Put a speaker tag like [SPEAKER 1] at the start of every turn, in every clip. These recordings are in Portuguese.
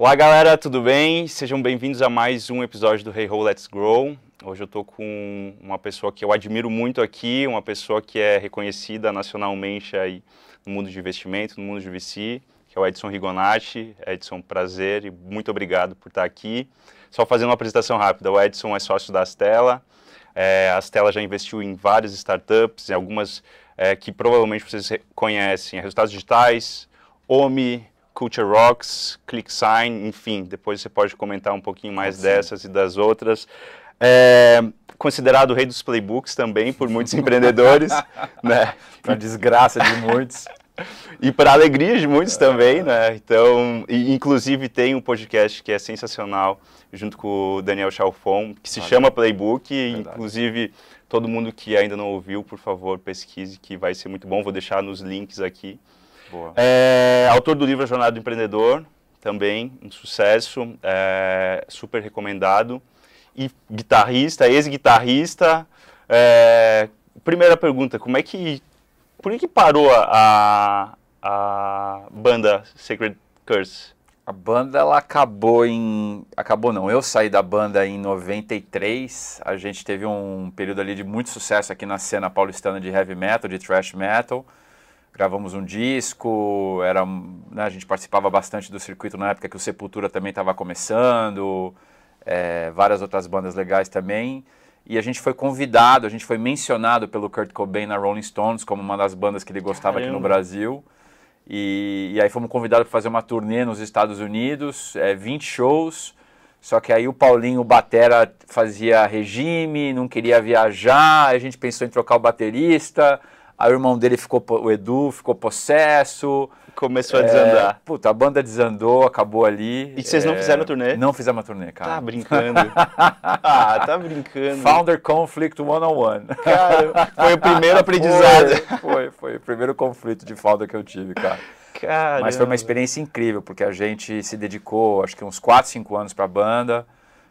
[SPEAKER 1] Olá galera, tudo bem? Sejam bem-vindos a mais um episódio do Hey Ho Let's Grow. Hoje eu estou com uma pessoa que eu admiro muito aqui, uma pessoa que é reconhecida nacionalmente aí no mundo de investimento, no mundo de VC, que é o Edson Rigonati. Edson, prazer e muito obrigado por estar aqui. Só fazendo uma apresentação rápida, o Edson é sócio da Astela. É, a Astela já investiu em várias startups, em algumas é, que provavelmente vocês conhecem, Resultados Digitais, OMI, Culture Rocks, ClickSign, enfim, depois você pode comentar um pouquinho mais dessas e das outras. É, considerado o rei dos playbooks também por muitos empreendedores, né?
[SPEAKER 2] Para desgraça de muitos.
[SPEAKER 1] e para alegria de muitos também, né? Então, e, inclusive tem um podcast que é sensacional junto com o Daniel Chalfon, que se chama Playbook, inclusive todo mundo que ainda não ouviu, por favor, pesquise que vai ser muito bom. Vou deixar nos links aqui. É, autor do livro A Jornada do Empreendedor, também um sucesso, é, super recomendado e guitarrista, ex-guitarrista. É, primeira pergunta, como é que, por que, que parou a, a banda Sacred Curse?
[SPEAKER 2] A banda ela acabou em, acabou não, eu saí da banda em 93. A gente teve um período ali de muito sucesso aqui na cena paulistana de heavy metal, de thrash metal gravamos um disco, era, né, a gente participava bastante do circuito na época que o Sepultura também estava começando, é, várias outras bandas legais também. E a gente foi convidado, a gente foi mencionado pelo Kurt Cobain na Rolling Stones como uma das bandas que ele gostava Caramba. aqui no Brasil. E, e, aí fomos convidados para fazer uma turnê nos Estados Unidos, é, 20 shows. Só que aí o Paulinho, o Batera, fazia regime, não queria viajar, a gente pensou em trocar o baterista. Aí o irmão dele ficou, o Edu, ficou possesso.
[SPEAKER 1] Começou a desandar.
[SPEAKER 2] É, puta, a banda desandou, acabou ali.
[SPEAKER 1] E vocês não é, fizeram a turnê?
[SPEAKER 2] Não fizemos a turnê, cara.
[SPEAKER 1] Tá brincando. ah, tá brincando.
[SPEAKER 2] Founder Conflict 101.
[SPEAKER 1] Cara, foi o primeiro aprendizado.
[SPEAKER 2] Foi, foi, foi o primeiro conflito de founder que eu tive, cara.
[SPEAKER 1] Caramba.
[SPEAKER 2] Mas foi uma experiência incrível, porque a gente se dedicou, acho que uns 4, 5 anos para a banda.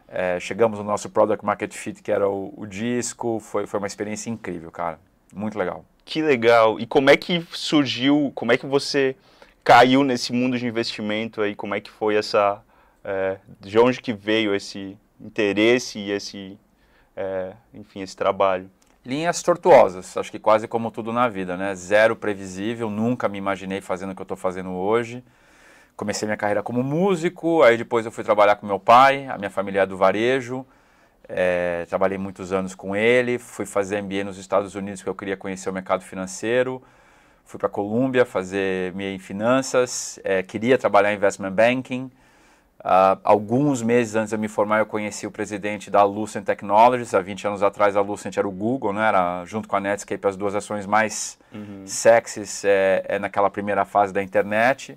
[SPEAKER 2] É, chegamos no nosso Product Market Fit, que era o, o disco. Foi, foi uma experiência incrível, cara. Muito legal.
[SPEAKER 1] Que legal. E como é que surgiu, como é que você caiu nesse mundo de investimento aí? Como é que foi essa, é, de onde que veio esse interesse e esse, é, enfim, esse trabalho?
[SPEAKER 2] Linhas tortuosas, acho que quase como tudo na vida, né? Zero previsível, nunca me imaginei fazendo o que eu estou fazendo hoje. Comecei minha carreira como músico, aí depois eu fui trabalhar com meu pai, a minha família é do varejo, é, trabalhei muitos anos com ele, fui fazer MBA nos Estados Unidos porque eu queria conhecer o mercado financeiro. Fui para a Colômbia fazer MBA em finanças, é, queria trabalhar em investment banking. Uh, alguns meses antes de eu me formar, eu conheci o presidente da Lucent Technologies. Há 20 anos atrás, a Lucent era o Google, né? era junto com a Netscape as duas ações mais uhum. sexys é, é, naquela primeira fase da internet.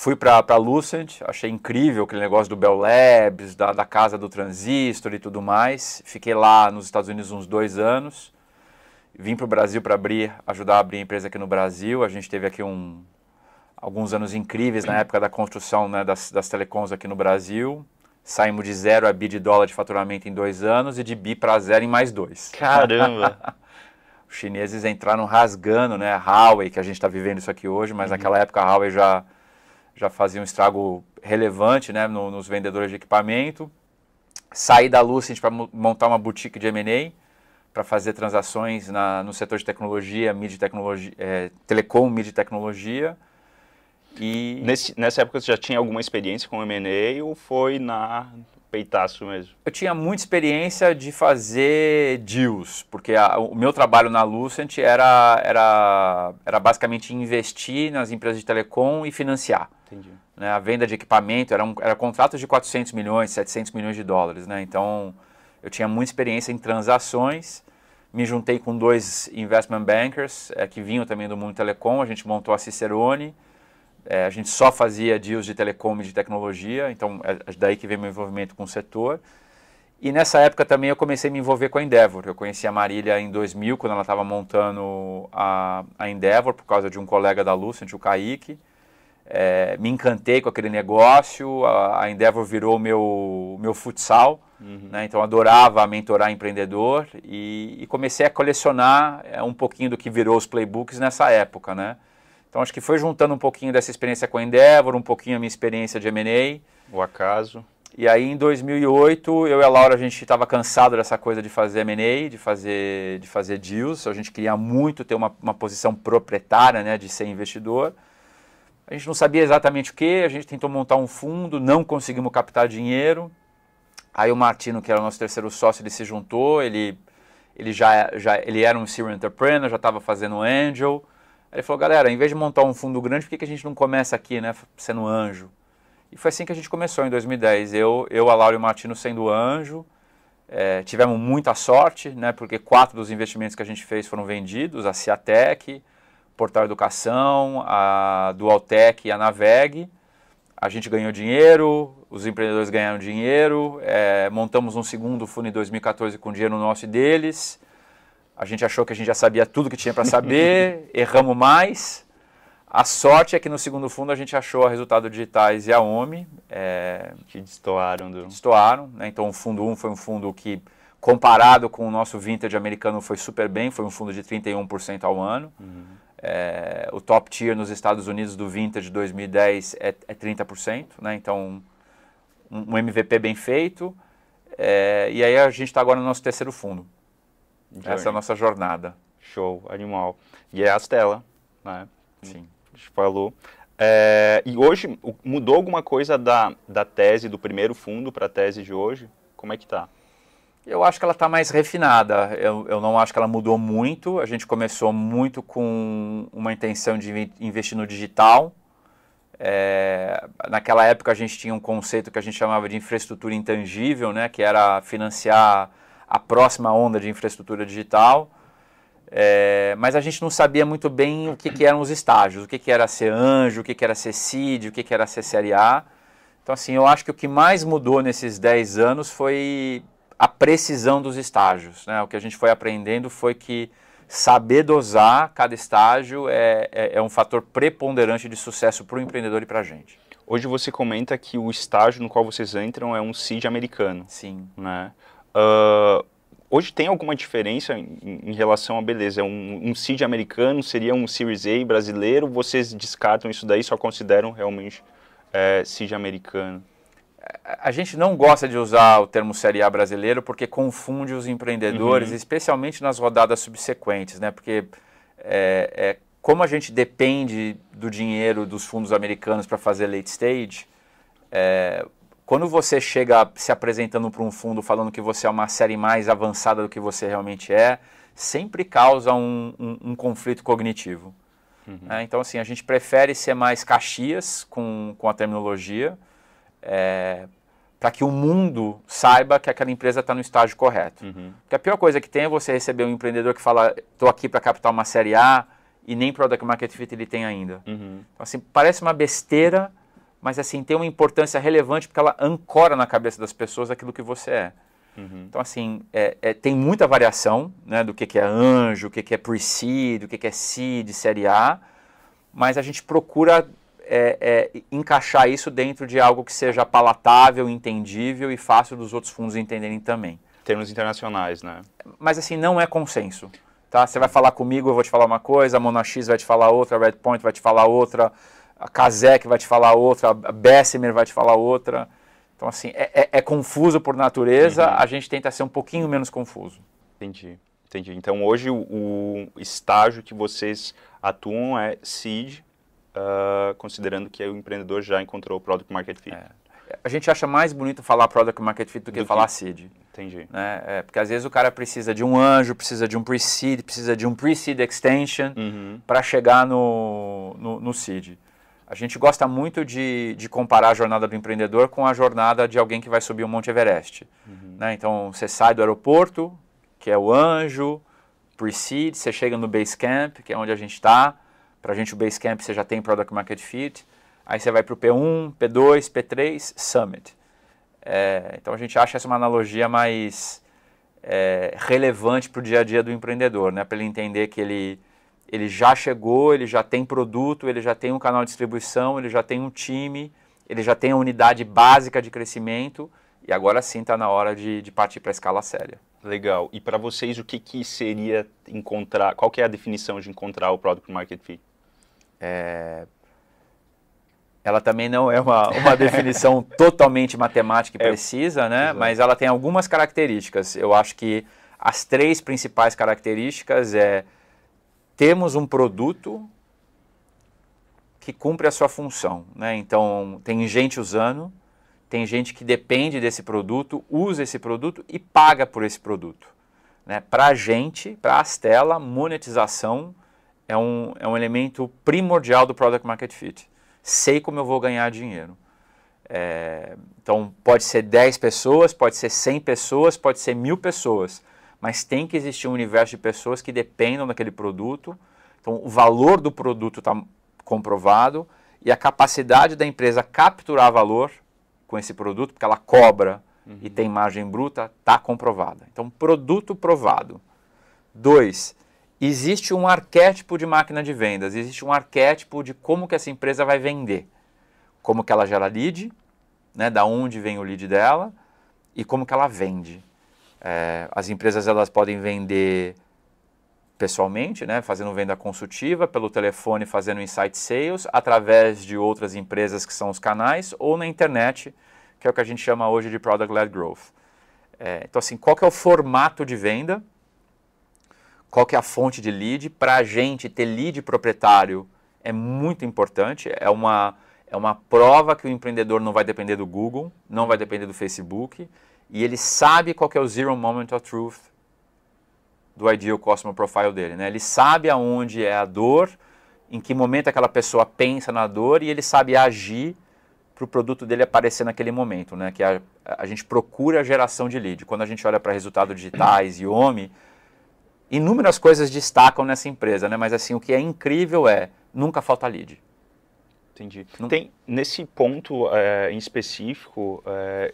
[SPEAKER 2] Fui para a Lucent, achei incrível aquele negócio do Bell Labs, da, da casa do transistor e tudo mais. Fiquei lá nos Estados Unidos uns dois anos. Vim para o Brasil para abrir, ajudar a abrir a empresa aqui no Brasil. A gente teve aqui um, alguns anos incríveis na época da construção né, das, das telecoms aqui no Brasil. Saímos de zero a bi de dólar de faturamento em dois anos e de bi para zero em mais dois.
[SPEAKER 1] Caramba!
[SPEAKER 2] Os chineses entraram rasgando, né? A Huawei, que a gente está vivendo isso aqui hoje, mas uhum. naquela época a Huawei já já fazia um estrago relevante né, no, nos vendedores de equipamento. Saí da Lucent para montar uma boutique de M&A para fazer transações na, no setor de tecnologia, mídia tecnologia, é, telecom, mídia tecnologia.
[SPEAKER 1] E... Nesse, nessa época você já tinha alguma experiência com M&A ou foi na peitaço mesmo?
[SPEAKER 2] Eu tinha muita experiência de fazer deals, porque a, o meu trabalho na Lucent era, era, era basicamente investir nas empresas de telecom e financiar.
[SPEAKER 1] Entendi.
[SPEAKER 2] Né, a venda de equipamento era, um, era contratos de 400 milhões, 700 milhões de dólares. Né? Então, eu tinha muita experiência em transações. Me juntei com dois investment bankers é, que vinham também do mundo telecom. A gente montou a Cicerone. É, a gente só fazia deals de telecom e de tecnologia. Então, é, é daí que veio meu envolvimento com o setor. E nessa época também eu comecei a me envolver com a Endeavor. Eu conheci a Marília em 2000, quando ela estava montando a, a Endeavor, por causa de um colega da Lucent, o Kaique. É, me encantei com aquele negócio, a, a Endeavor virou meu, meu futsal, uhum. né? então adorava mentorar empreendedor e, e comecei a colecionar é, um pouquinho do que virou os playbooks nessa época, né? Então acho que foi juntando um pouquinho dessa experiência com a Endeavor, um pouquinho a minha experiência de M&A.
[SPEAKER 1] O acaso.
[SPEAKER 2] E aí em 2008, eu e a Laura, a gente estava cansado dessa coisa de fazer M&A, de fazer, de fazer deals. A gente queria muito ter uma, uma posição proprietária, né, de ser investidor. A gente não sabia exatamente o que, a gente tentou montar um fundo, não conseguimos captar dinheiro. Aí o Martino, que era o nosso terceiro sócio, ele se juntou, ele, ele já, já ele era um serial entrepreneur, já estava fazendo angel. Aí ele falou, galera, em vez de montar um fundo grande, por que, que a gente não começa aqui, né, sendo anjo? E foi assim que a gente começou em 2010. Eu, eu a Laura e o Martino sendo anjo. É, tivemos muita sorte, né, porque quatro dos investimentos que a gente fez foram vendidos, a Ciatec, Portal Educação, a Dualtec e a Naveg. A gente ganhou dinheiro, os empreendedores ganharam dinheiro, é, montamos um segundo fundo em 2014 com dinheiro nosso e deles. A gente achou que a gente já sabia tudo que tinha para saber, erramos mais. A sorte é que no segundo fundo a gente achou a Resultado Digitais e a OMI. É,
[SPEAKER 1] que destoaram. Do...
[SPEAKER 2] Destoaram. Né? Então o fundo 1 um foi um fundo que, comparado com o nosso vintage americano, foi super bem. Foi um fundo de 31% ao ano. Uhum. É, o top tier nos Estados Unidos do vintage 2010 é, é 30%. Né? Então um, um MVP bem feito. É, e aí a gente está agora no nosso terceiro fundo. Journey. Essa é a nossa jornada.
[SPEAKER 1] Show, animal. E é a Stella, né?
[SPEAKER 2] Sim.
[SPEAKER 1] A gente falou. É, e hoje, mudou alguma coisa da, da tese do primeiro fundo para a tese de hoje? Como é que está?
[SPEAKER 2] Eu acho que ela está mais refinada. Eu, eu não acho que ela mudou muito. A gente começou muito com uma intenção de investir no digital. É, naquela época a gente tinha um conceito que a gente chamava de infraestrutura intangível, né, que era financiar a próxima onda de infraestrutura digital. É, mas a gente não sabia muito bem o que, que eram os estágios, o que, que era ser anjo, o que, que era ser CID, o que, que era ser série A. Então, assim, eu acho que o que mais mudou nesses 10 anos foi a precisão dos estágios. Né? O que a gente foi aprendendo foi que saber dosar cada estágio é, é, é um fator preponderante de sucesso para o empreendedor e para a gente.
[SPEAKER 1] Hoje você comenta que o estágio no qual vocês entram é um CID americano.
[SPEAKER 2] Sim.
[SPEAKER 1] Né? Uh, hoje tem alguma diferença em, em relação a beleza? Um, um seed americano seria um Series A brasileiro? Vocês descartam isso daí, só consideram realmente é, seed americano?
[SPEAKER 2] A gente não gosta de usar o termo Série A brasileiro porque confunde os empreendedores, uhum. especialmente nas rodadas subsequentes, né? Porque é, é, como a gente depende do dinheiro dos fundos americanos para fazer late stage, é, quando você chega se apresentando para um fundo falando que você é uma série mais avançada do que você realmente é, sempre causa um, um, um conflito cognitivo. Uhum. É, então, assim, a gente prefere ser mais caxias com, com a terminologia, é, para que o mundo saiba que aquela empresa está no estágio correto. Uhum. Porque a pior coisa que tem é você receber um empreendedor que fala, estou aqui para captar uma série A e nem Product Market Fit ele tem ainda. Uhum. Então, assim, parece uma besteira, mas assim tem uma importância relevante porque ela ancora na cabeça das pessoas aquilo que você é. Uhum. Então, assim, é, é, tem muita variação né, do que, que é anjo, o que, que é pre-seed, o que, que é seed, série A, mas a gente procura é, é, encaixar isso dentro de algo que seja palatável, entendível e fácil dos outros fundos entenderem também.
[SPEAKER 1] Termos internacionais, né?
[SPEAKER 2] Mas, assim, não é consenso. Tá? Você vai falar comigo, eu vou te falar uma coisa, a Monax vai te falar outra, a Redpoint vai te falar outra, a Kazek vai te falar outra, a Bessemer vai te falar outra. Então, assim, é, é, é confuso por natureza, uhum. a gente tenta ser um pouquinho menos confuso.
[SPEAKER 1] Entendi, entendi. Então, hoje, o, o estágio que vocês atuam é seed, uh, considerando que o empreendedor já encontrou o Product Market Fit. É.
[SPEAKER 2] A gente acha mais bonito falar Product Market Fit do que do falar que... seed.
[SPEAKER 1] Entendi.
[SPEAKER 2] Né? É, porque às vezes o cara precisa de um anjo, precisa de um pre-seed, precisa de um pre-seed extension uhum. para chegar no, no, no seed. A gente gosta muito de, de, comparar a jornada do empreendedor com a jornada de alguém que vai subir o Monte Everest. Uhum. Né? Então, você sai do aeroporto, que é o anjo, pre-seed, você chega no base camp, que é onde a gente está. Para a gente, o base camp você já tem Product Market Fit. Aí você vai para o P1, P2, P3, Summit. É, então, a gente acha essa uma analogia mais é, relevante para o dia a dia do empreendedor, né? para ele entender que ele ele já chegou, ele já tem produto, ele já tem um canal de distribuição, ele já tem um time, ele já tem a unidade básica de crescimento e agora sim está na hora de, de partir para a escala séria.
[SPEAKER 1] Legal. E para vocês, o que, que seria encontrar, qual é a definição de encontrar o Product Market Fit?
[SPEAKER 2] É, ela também não é uma, uma definição totalmente matemática e é, precisa, né? Mas ela tem algumas características. Eu acho que as três principais características é temos um produto que cumpre a sua função, né? Então tem gente usando, tem gente que depende desse produto, usa esse produto e paga por esse produto. Né? Para a gente, para a Astela, monetização é um, é um elemento primordial do Product Market Fit. Sei como eu vou ganhar dinheiro. É, então, pode ser 10 pessoas, pode ser 100 pessoas, pode ser mil pessoas, mas tem que existir um universo de pessoas que dependam daquele produto. Então, o valor do produto está comprovado e a capacidade da empresa capturar valor com esse produto, porque ela cobra uhum. e tem margem bruta, está comprovada. Então, produto provado. Dois, existe um arquétipo de máquina de vendas, existe um arquétipo de como que essa empresa vai vender. Como que ela gera lead, né, da onde vem o lead dela e como que ela vende. É, as empresas elas podem vender pessoalmente, né, fazendo venda consultiva, pelo telefone fazendo insight sales, através de outras empresas que são os canais, ou na internet, que é o que a gente chama hoje de product-led growth. É, então, assim, qual que é o formato de venda? Qual que é a fonte de lead? Para a gente ter lead proprietário é muito importante, é uma, é uma prova que o empreendedor não vai depender do Google, não vai depender do Facebook, e ele sabe qual é o zero moment of truth do Ideal Customer Profile dele. Né? Ele sabe aonde é a dor, em que momento aquela pessoa pensa na dor e ele sabe agir para o produto dele aparecer naquele momento, né? que a, a gente procura a geração de lead. Quando a gente olha para resultados digitais e OMI, inúmeras coisas destacam nessa empresa, né? mas assim, o que é incrível é, nunca falta lead.
[SPEAKER 1] Entendi. Não... Tem, nesse ponto é, em específico, é,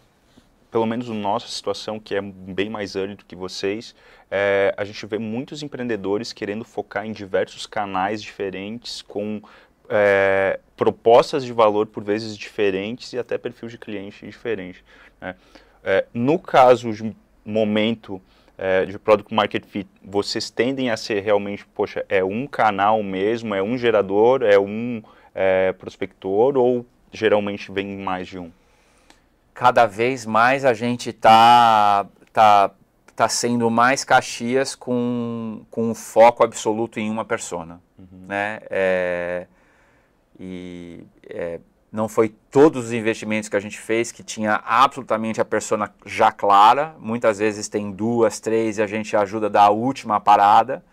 [SPEAKER 1] pelo menos na nossa situação, que é bem mais early do que vocês, é, a gente vê muitos empreendedores querendo focar em diversos canais diferentes, com é, propostas de valor por vezes diferentes e até perfil de cliente diferente. Né? É, no caso de momento é, de Product Market Fit, vocês tendem a ser realmente, poxa, é um canal mesmo, é um gerador, é um é, prospector ou geralmente vem mais de um?
[SPEAKER 2] Cada vez mais a gente está tá, tá sendo mais Caxias com, com um foco absoluto em uma persona. Uhum. Né? É, e é, não foi todos os investimentos que a gente fez que tinha absolutamente a persona já clara. Muitas vezes tem duas, três e a gente ajuda a dar a última parada.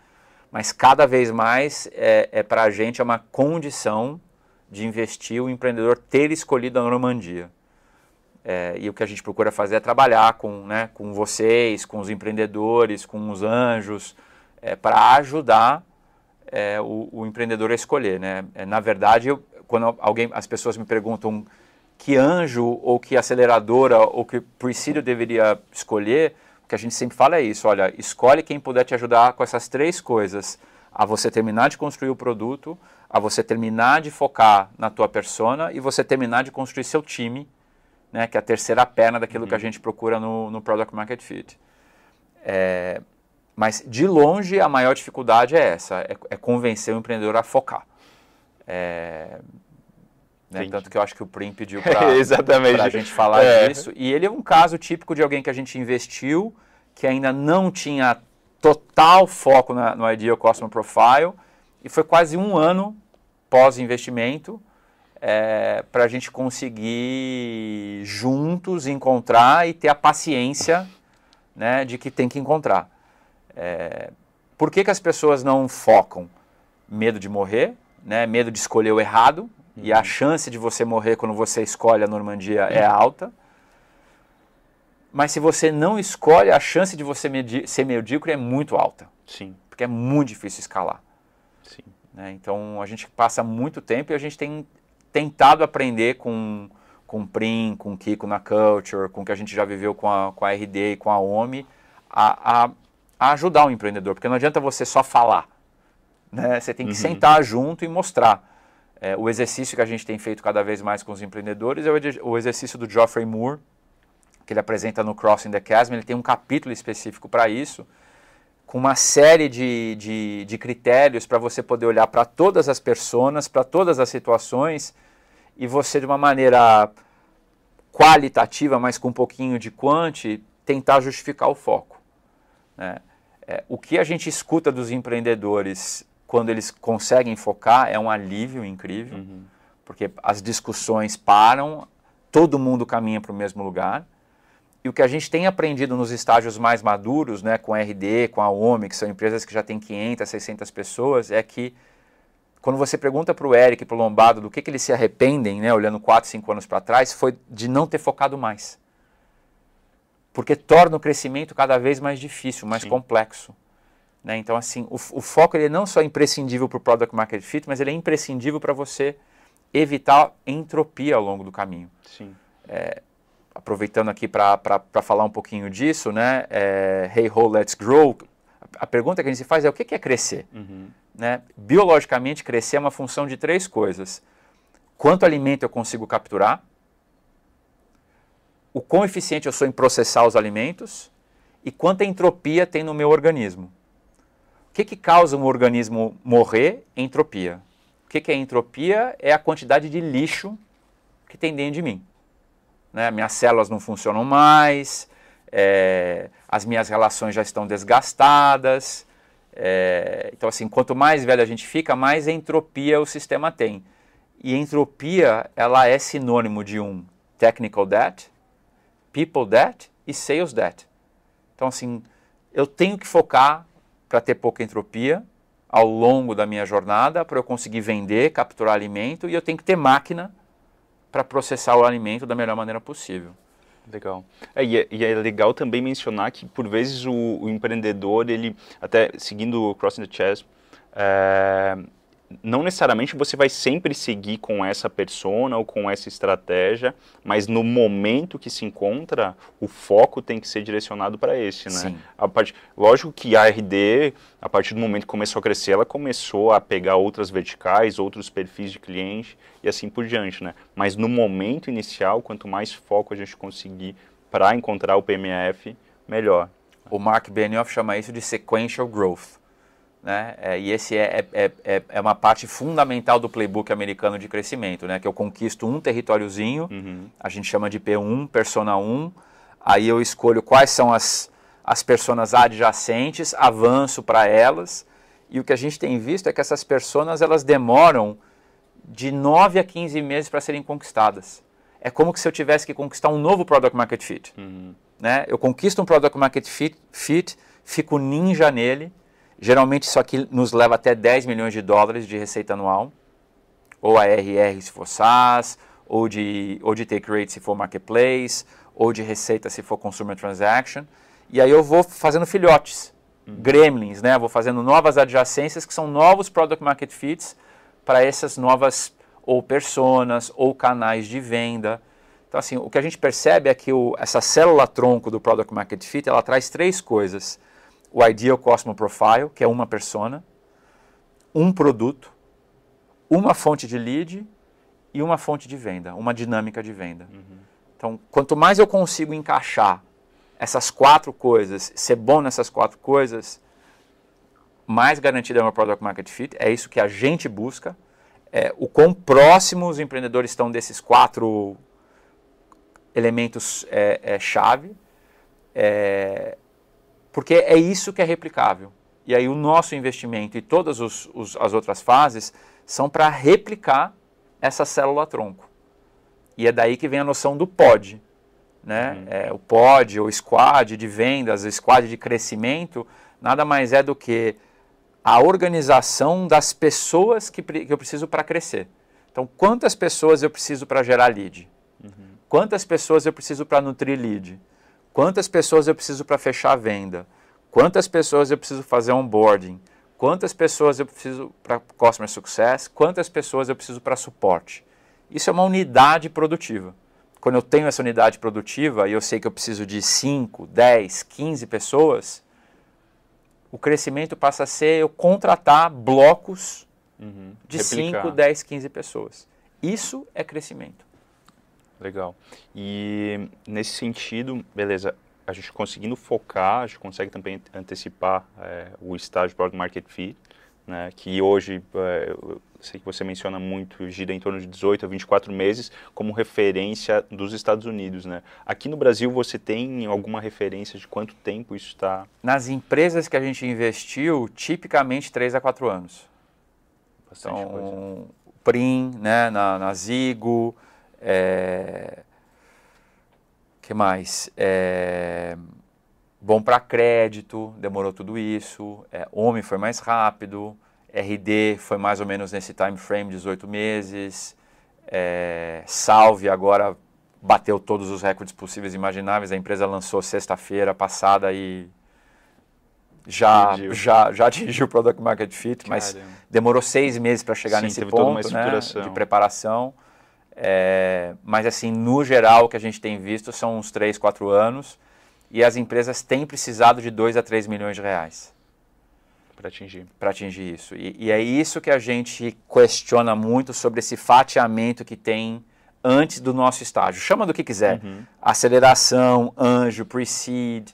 [SPEAKER 2] Mas cada vez mais é, é para a gente é uma condição de investir o empreendedor ter escolhido a Normandia. É, e o que a gente procura fazer é trabalhar com, né, com vocês, com os empreendedores, com os anjos, é, para ajudar é, o, o, empreendedor a escolher. Né? É, na verdade, eu, quando alguém, as pessoas me perguntam que anjo ou que aceleradora ou que presídio deveria escolher, o que a gente sempre fala é isso, olha, escolhe quem puder te ajudar com essas três coisas, a você terminar de construir o produto, a você terminar de focar na tua persona e você terminar de construir seu time, né, que é a terceira perna daquilo uhum. que a uhum. gente procura no, no Product Market Fit. É, mas, de longe, a maior dificuldade é essa, é, é convencer o empreendedor a focar. É, né, tanto que eu acho que o Prim pediu para a gente falar é. disso. E ele é um caso típico de alguém que a gente investiu, que ainda não tinha total foco na, no Ideal Customer Profile, e foi quase um ano pós-investimento é, para a gente conseguir juntos encontrar e ter a paciência né, de que tem que encontrar. É, por que, que as pessoas não focam? Medo de morrer, né, medo de escolher o errado, uhum. e a uhum. chance de você morrer quando você escolhe a Normandia é alta. Mas se você não escolhe, a chance de você ser medíocre é muito alta.
[SPEAKER 1] Sim.
[SPEAKER 2] Porque é muito difícil escalar.
[SPEAKER 1] Sim.
[SPEAKER 2] Né? Então a gente passa muito tempo e a gente tem tentado aprender com, com o Prim, com o Kiko na Culture, com o que a gente já viveu com a, com a RD e com a OMI, a, a, a ajudar o empreendedor, porque não adianta você só falar. Né? Você tem que uhum. sentar junto e mostrar. É, o exercício que a gente tem feito cada vez mais com os empreendedores é o, o exercício do Geoffrey Moore, que ele apresenta no Crossing the Chasm. Ele tem um capítulo específico para isso. Com uma série de, de, de critérios para você poder olhar para todas as pessoas, para todas as situações e você, de uma maneira qualitativa, mas com um pouquinho de quanti, tentar justificar o foco. Né? É, o que a gente escuta dos empreendedores quando eles conseguem focar é um alívio incrível, uhum. porque as discussões param, todo mundo caminha para o mesmo lugar. E o que a gente tem aprendido nos estágios mais maduros, né, com a RD, com a OMI, que são empresas que já têm 500, 600 pessoas, é que quando você pergunta para o Eric para o Lombardo do que, que eles se arrependem, né, olhando 4, 5 anos para trás, foi de não ter focado mais. Porque torna o crescimento cada vez mais difícil, mais Sim. complexo. Né? Então, assim, o, o foco ele não é só imprescindível para o Product Market Fit, mas ele é imprescindível para você evitar entropia ao longo do caminho.
[SPEAKER 1] Sim.
[SPEAKER 2] É, aproveitando aqui para falar um pouquinho disso, né? É, hey ho, let's grow. A pergunta que a gente se faz é o que é crescer? Uhum. Né? Biologicamente, crescer é uma função de três coisas: quanto alimento eu consigo capturar, o quão eficiente eu sou em processar os alimentos e quanta entropia tem no meu organismo. O que, que causa um organismo morrer? Entropia. O que, que é entropia? É a quantidade de lixo que tem dentro de mim. Né? Minhas células não funcionam mais, é, as minhas relações já estão desgastadas. É, então, assim, quanto mais velho a gente fica, mais entropia o sistema tem. E entropia, ela é sinônimo de um technical debt, people debt e sales debt. Então, assim, eu tenho que focar para ter pouca entropia ao longo da minha jornada, para eu conseguir vender, capturar alimento, e eu tenho que ter máquina para processar o alimento da melhor maneira possível.
[SPEAKER 1] Legal. É, e, é, e, é, legal também mencionar que, por vezes, o, o empreendedor, ele, até seguindo o Crossing the Chess, é, não necessariamente você vai sempre seguir com essa persona ou com essa estratégia, mas no momento que se encontra, o foco tem que ser direcionado para esse, né? Sim. A part... Lógico que a RD, a partir do momento que começou a crescer, ela começou a pegar outras verticais, outros perfis de cliente e assim por diante, né? Mas no momento inicial, quanto mais foco a gente conseguir para encontrar o PMF, melhor.
[SPEAKER 2] O Mark Benioff chama isso de sequential growth. Né? É, e esse é, é, é, é, uma parte fundamental do playbook americano de crescimento, né? que eu conquisto um territóriozinho, uhum. a gente chama de P1, persona 1, aí eu escolho quais são as, as personas adjacentes, avanço para elas, e o que a gente tem visto é que essas personas elas demoram de 9 a 15 meses para serem conquistadas. É como se eu tivesse que conquistar um novo Product Market Fit. Uhum. Né? Eu conquisto um Product Market fit, fit, fico ninja nele, Geralmente isso aqui nos leva até 10 milhões de dólares de receita anual, ou a RR se for SaaS, ou de, ou de take rate se for marketplace, ou de receita se for consumer transaction. E aí eu vou fazendo filhotes, uhum. gremlins, né? Vou fazendo novas adjacências que são novos product market fits para essas novas ou personas ou canais de venda. Então assim, o que a gente percebe é que o, essa célula tronco do product market fit, ela traz três coisas o Ideal Customer Profile, que é uma persona, um produto, uma fonte de lead e uma fonte de venda, uma dinâmica de venda. Uhum. Então, quanto mais eu consigo encaixar essas quatro coisas, ser bom nessas quatro coisas, mais garantida é o meu Product Market Fit. É isso que a gente busca. É, o quão próximo os empreendedores estão desses quatro elementos é, é chave. É, porque é isso que é replicável. E aí o nosso investimento e todas os, os, as outras fases são para replicar essa célula-tronco. E é daí que vem a noção do pod. Né? Uhum. É, o pod, o squad de vendas, o squad de crescimento, nada mais é do que a organização das pessoas que, que eu preciso para crescer. Então, quantas pessoas eu preciso para gerar lead? Uhum. Quantas pessoas eu preciso para nutrir lead? Quantas pessoas eu preciso para fechar a venda? Quantas pessoas eu preciso fazer onboarding? Quantas pessoas eu preciso para customer success? Quantas pessoas eu preciso para suporte? Isso é uma unidade produtiva. Quando eu tenho essa unidade produtiva e eu sei que eu preciso de 5, 10, 15 pessoas, o crescimento passa a ser eu contratar blocos uhum. de 5, 10, 15 pessoas. Isso é crescimento.
[SPEAKER 1] Legal. E nesse sentido, beleza, a gente conseguindo focar, a gente consegue também antecipar é, o estágio Product Market Fit, né, que hoje, é, eu sei que você menciona muito, gira em torno de 18 a 24 meses, como referência dos Estados Unidos. Né? Aqui no Brasil, você tem alguma referência de quanto tempo isso está?
[SPEAKER 2] Nas empresas que a gente investiu, tipicamente 3 a 4 anos. Bastante então, coisa. Prim, né, na, na Zigo, é... que mais? É... Bom para crédito, demorou tudo isso. É, Homem foi mais rápido. RD foi mais ou menos nesse time frame, 18 meses. É, Salve agora bateu todos os recordes possíveis e imagináveis. A empresa lançou sexta-feira passada e já, já, já atingiu o Product Market Fit, mas demorou seis meses para chegar Sim, nesse ponto né, de preparação. É, mas assim, no geral, o que a gente tem visto são uns três, quatro anos e as empresas têm precisado de 2 a 3 milhões de reais.
[SPEAKER 1] Para atingir.
[SPEAKER 2] Para atingir isso. E, e, é isso que a gente questiona muito sobre esse fatiamento que tem antes do nosso estágio. Chama do que quiser. Uhum. Aceleração, anjo, pre-seed.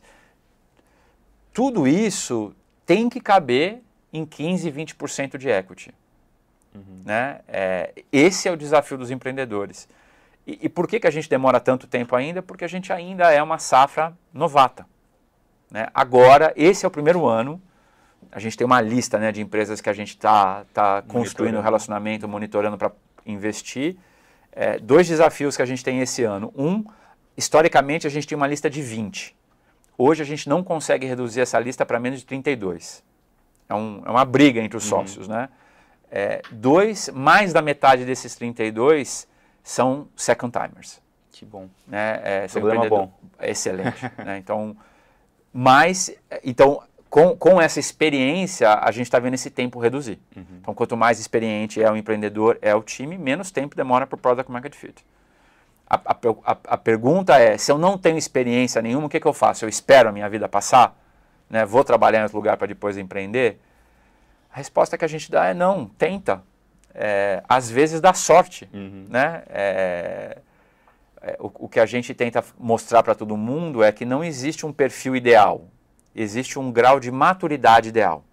[SPEAKER 2] Tudo isso tem que caber em 15, 20% de equity. Uhum. Né? É, esse é o desafio dos empreendedores. E, e, por que, que a gente demora tanto tempo ainda? Porque a gente ainda é uma safra novata. Né? Agora, esse é o primeiro ano, a gente tem uma lista né, de empresas que a gente está tá construindo relacionamento, monitorando para investir. É, dois desafios que a gente tem esse ano. Um, historicamente a gente tinha uma lista de 20. Hoje a gente não consegue reduzir essa lista para menos de 32. É, um, é uma briga entre os uhum. sócios. Né? É, dois, mais da metade desses 32 são second timers.
[SPEAKER 1] Que bom.
[SPEAKER 2] Né? É, Problema bom. Excelente. né? Então, mas, então, com, com essa experiência, a gente está vendo esse tempo reduzir. Uhum. Então, quanto mais experiente é o empreendedor, é o time, menos tempo demora para o Product Market Fit. A, a, a, a, pergunta é, se eu não tenho experiência nenhuma, o que, que eu faço? Eu espero a minha vida passar? Né? Vou trabalhar em outro lugar para depois empreender? A resposta que a gente dá é não, tenta é, às vezes dá sorte. Uhum. Né? É, é, o, o, que a gente tenta mostrar para todo mundo é que não existe um perfil ideal, existe um grau de maturidade ideal.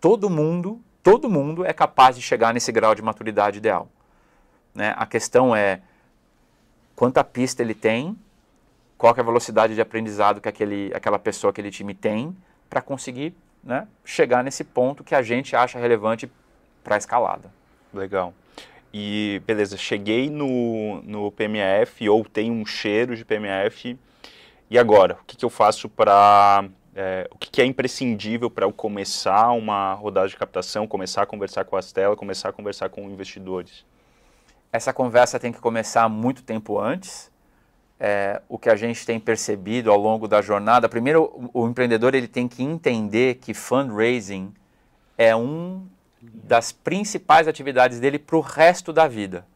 [SPEAKER 2] Todo mundo, todo mundo é capaz de chegar nesse grau de maturidade ideal. Né? A questão é quanta pista ele tem, qual é a velocidade de aprendizado que aquele, aquela pessoa, aquele time tem para conseguir né, chegar nesse ponto que a gente acha relevante para a escalada.
[SPEAKER 1] Legal. E beleza, cheguei no, no PMF ou tenho um cheiro de PMF. E agora, o que, que eu faço para. É, o que, que, é imprescindível para eu começar uma rodada de captação, começar a conversar com a Stella, começar a conversar com investidores?
[SPEAKER 2] Essa conversa tem que começar muito tempo antes. É, o que a gente tem percebido ao longo da jornada, primeiro o, o empreendedor ele tem que entender que fundraising é um das principais atividades dele para o resto da vida.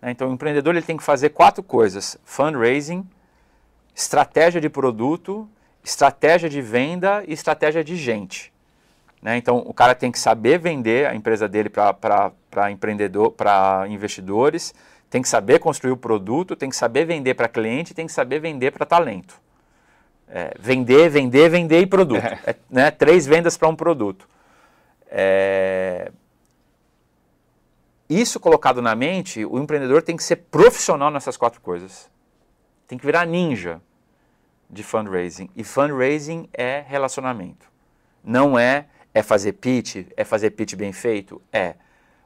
[SPEAKER 2] Né? Então, o empreendedor ele tem que fazer quatro coisas: fundraising, estratégia de produto, estratégia de venda e estratégia de gente. Né? Então, o cara tem que saber vender a empresa dele para empreendedor, para investidores, tem que saber construir o produto, tem que saber vender para cliente, tem que saber vender para talento. É, vender, vender, vender e produto. É. É, né? Três vendas para um produto. É... Isso colocado na mente, o empreendedor tem que ser profissional nessas quatro coisas. Tem que virar ninja de fundraising. E fundraising é relacionamento. Não é é fazer pitch, é fazer pitch bem feito? É.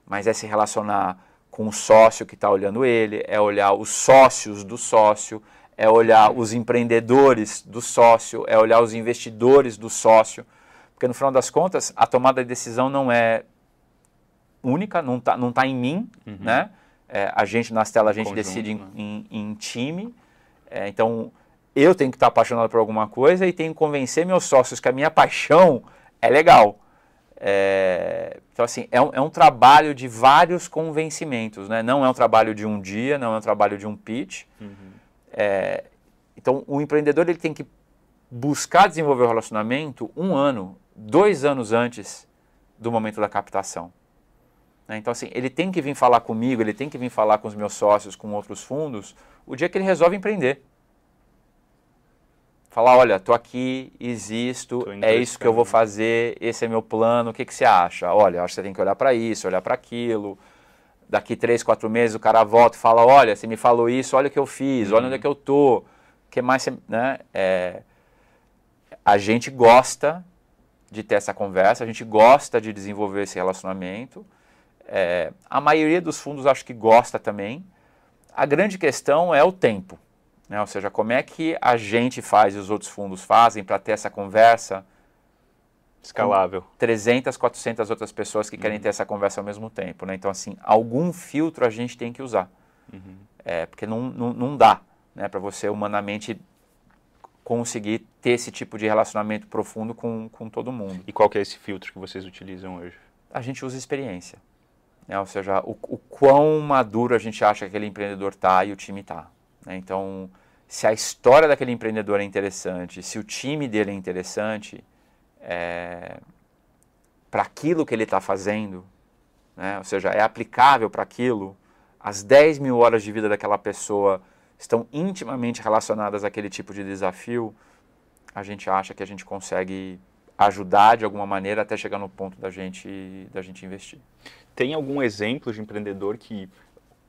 [SPEAKER 2] Mas é se relacionar com o sócio que está olhando ele, é olhar os sócios do sócio, é olhar os empreendedores do sócio, é olhar os investidores do sócio. Porque no final das contas, a tomada de decisão não é única, não está não tá em mim, uhum. né? É, a gente, nas telas, a gente Conjunto, decide em, né? em, em time. É, então, eu tenho que estar apaixonado por alguma coisa e tenho que convencer meus sócios que a minha paixão é legal. É, então, assim, é um, é um, trabalho de vários convencimentos, né? Não é um trabalho de um dia, não é um trabalho de um pitch. Uhum. É, então, o empreendedor ele tem que buscar desenvolver o relacionamento um ano, dois anos antes do momento da captação. Né? Então, assim, ele tem que vir falar comigo, ele tem que vir falar com os meus sócios, com outros fundos, o dia que ele resolve empreender. Falar, olha, tô aqui, existo, é isso que eu vou fazer, esse é meu plano, o que, que você acha? Olha, acho que você tem que olhar para isso, olhar para aquilo. Daqui três, quatro meses o cara volta e fala, olha, você me falou isso, olha o que eu fiz, olha onde é que eu tô. que mais você, né? É, a gente gosta de ter essa conversa, a gente gosta de desenvolver esse relacionamento. É, a maioria dos fundos acho que gosta também. A grande questão é o tempo. Né? Ou seja, como é que a gente faz e os outros fundos fazem para ter essa conversa
[SPEAKER 1] escalável.
[SPEAKER 2] 300, 400 outras pessoas que uhum. querem ter essa conversa ao mesmo tempo. Né? Então, assim, algum filtro a gente tem que usar. Uhum. É, porque não, não, não dá né, para você humanamente conseguir ter esse tipo de relacionamento profundo com, com todo mundo.
[SPEAKER 1] E qual que é esse filtro que vocês utilizam hoje?
[SPEAKER 2] A gente usa experiência. Né? Ou seja, o, o quão maduro a gente acha que aquele empreendedor está e o time está. Né? Então, se a história daquele empreendedor é interessante, se o time dele é interessante, é, para aquilo que ele está fazendo, né? ou seja, é aplicável para aquilo, as 10 mil horas de vida daquela pessoa estão intimamente relacionadas àquele tipo de desafio, a gente acha que a gente consegue ajudar de alguma maneira até chegar no ponto da gente, da gente investir.
[SPEAKER 1] Tem algum exemplo de empreendedor que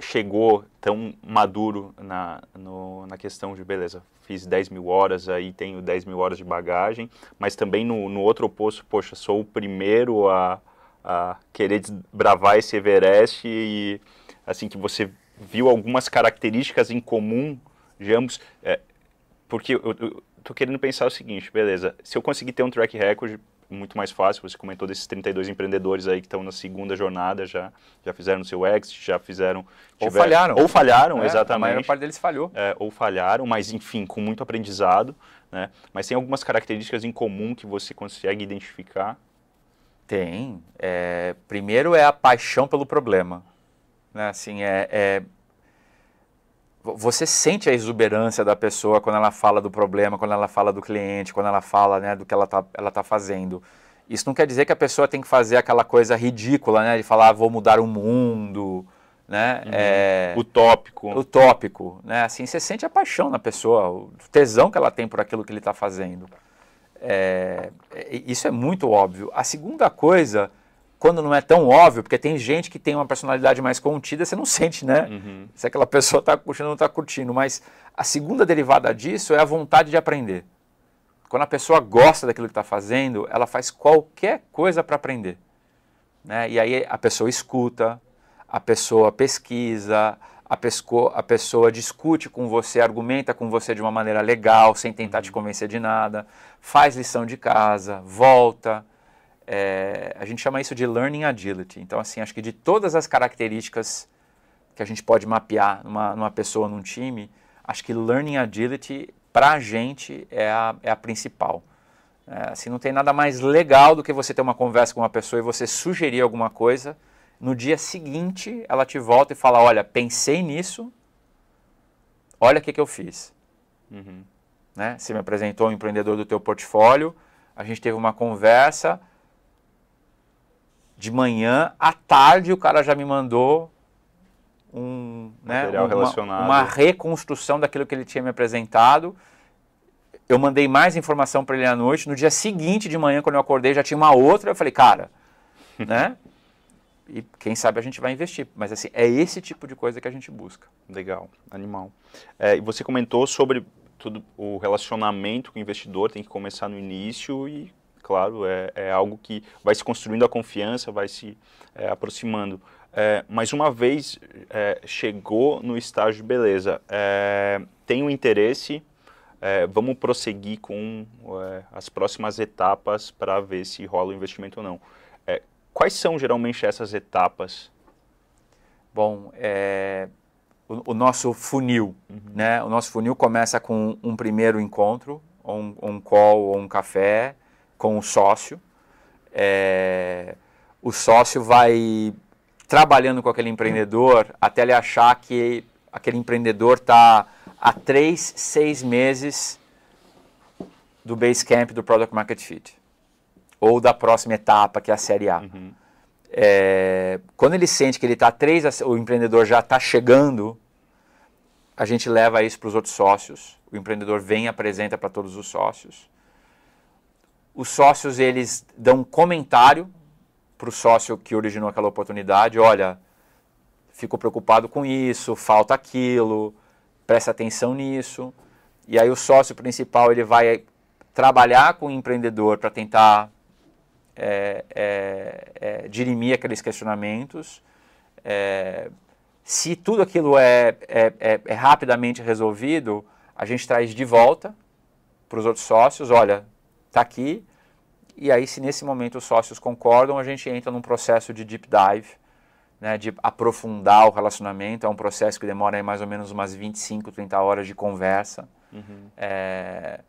[SPEAKER 1] chegou tão maduro na, no, na questão de, beleza, fiz 10 mil horas, aí tenho 10 mil horas de bagagem, mas também no, no outro oposto, poxa, sou o primeiro a, a querer desbravar esse Everest e, assim, que você viu algumas características em comum de ambos, é, porque eu, eu tô querendo pensar o seguinte, beleza, se eu conseguir ter um track record, muito mais fácil. Você comentou desses 32 empreendedores aí que estão na segunda jornada, já, já fizeram o seu exit, já fizeram...
[SPEAKER 2] Ou falharam.
[SPEAKER 1] Ou falharam, é, exatamente. A
[SPEAKER 2] maior parte deles falhou.
[SPEAKER 1] É, ou falharam, mas enfim, com muito aprendizado. Né? Mas tem algumas características em comum que você consegue identificar?
[SPEAKER 2] Tem. É, primeiro é a paixão pelo problema. Né? Assim, é, é você sente a exuberância da pessoa quando ela fala do problema, quando ela fala do cliente, quando ela fala né, do que ela está ela tá fazendo. Isso não quer dizer que a pessoa tem que fazer aquela coisa ridícula, né, de falar ah, vou mudar o mundo, né,
[SPEAKER 1] uhum. é, utópico.
[SPEAKER 2] Utópico, né, assim você sente a paixão na pessoa, o tesão que ela tem por aquilo que ele está fazendo. É, isso é muito óbvio. A segunda coisa quando não é tão óbvio, porque tem gente que tem uma personalidade mais contida, você não sente, né? Uhum. Se aquela pessoa está curtindo ou não está curtindo. Mas a segunda derivada disso é a vontade de aprender. Quando a pessoa gosta daquilo que está fazendo, ela faz qualquer coisa para aprender. Né? E aí a pessoa escuta, a pessoa pesquisa, a, pesco, a pessoa discute com você, argumenta com você de uma maneira legal, sem tentar uhum. te convencer de nada, faz lição de casa, volta é, a gente chama isso de learning agility. Então, assim, acho que de todas as características que a gente pode mapear numa, numa pessoa, num time, acho que learning agility, para a gente, é a, é a principal. É, assim, não tem nada mais legal do que você ter uma conversa com uma pessoa e você sugerir alguma coisa. No dia seguinte, ela te volta e fala: Olha, pensei nisso, olha o que, que eu fiz. Uhum. Né? Você me apresentou um empreendedor do teu portfólio, a gente teve uma conversa, de manhã, à tarde o cara já me mandou um, né, uma, uma, reconstrução daquilo que ele tinha me apresentado. Eu mandei mais informação para ele à noite. No dia seguinte de manhã, quando eu acordei, já tinha uma outra. Eu falei, cara, né? E quem sabe a gente vai investir. Mas assim, é esse tipo de coisa que a gente busca.
[SPEAKER 1] Legal, animal. É, e você comentou sobre tudo o relacionamento com o investidor tem que começar no início e claro, é, é algo que vai se construindo a confiança, vai se é, aproximando. É, mas uma vez é, chegou no estágio de beleza, é, tem um interesse, é, vamos prosseguir com é, as próximas etapas para ver se rola o investimento ou não. quais são geralmente essas etapas?
[SPEAKER 2] Bom, o, o, nosso funil, uhum. né? O nosso funil começa com um primeiro encontro, um, um call ou um café, com o sócio. É, o sócio vai trabalhando com aquele empreendedor até ele achar que aquele empreendedor está há três, seis meses do base camp do Product Market Fit ou da próxima etapa que é a série A. Uhum. É, quando ele sente que ele está três, o empreendedor já está chegando, a gente leva isso para os outros sócios. O empreendedor vem e apresenta para todos os sócios. Os sócios eles dão um comentário para o sócio que originou aquela oportunidade. Olha, fico preocupado com isso, falta aquilo, presta atenção nisso. E aí o sócio principal ele vai trabalhar com o empreendedor para tentar é, é, é, dirimir aqueles questionamentos. É, se tudo aquilo é, é, é, é, rapidamente resolvido, a gente traz de volta para os outros sócios, olha, está aqui. E aí, se nesse momento os sócios concordam, a gente entra num processo de deep dive, né, de aprofundar o relacionamento. É um processo que demora mais ou menos umas 25, 30 horas de conversa. Uhum. É,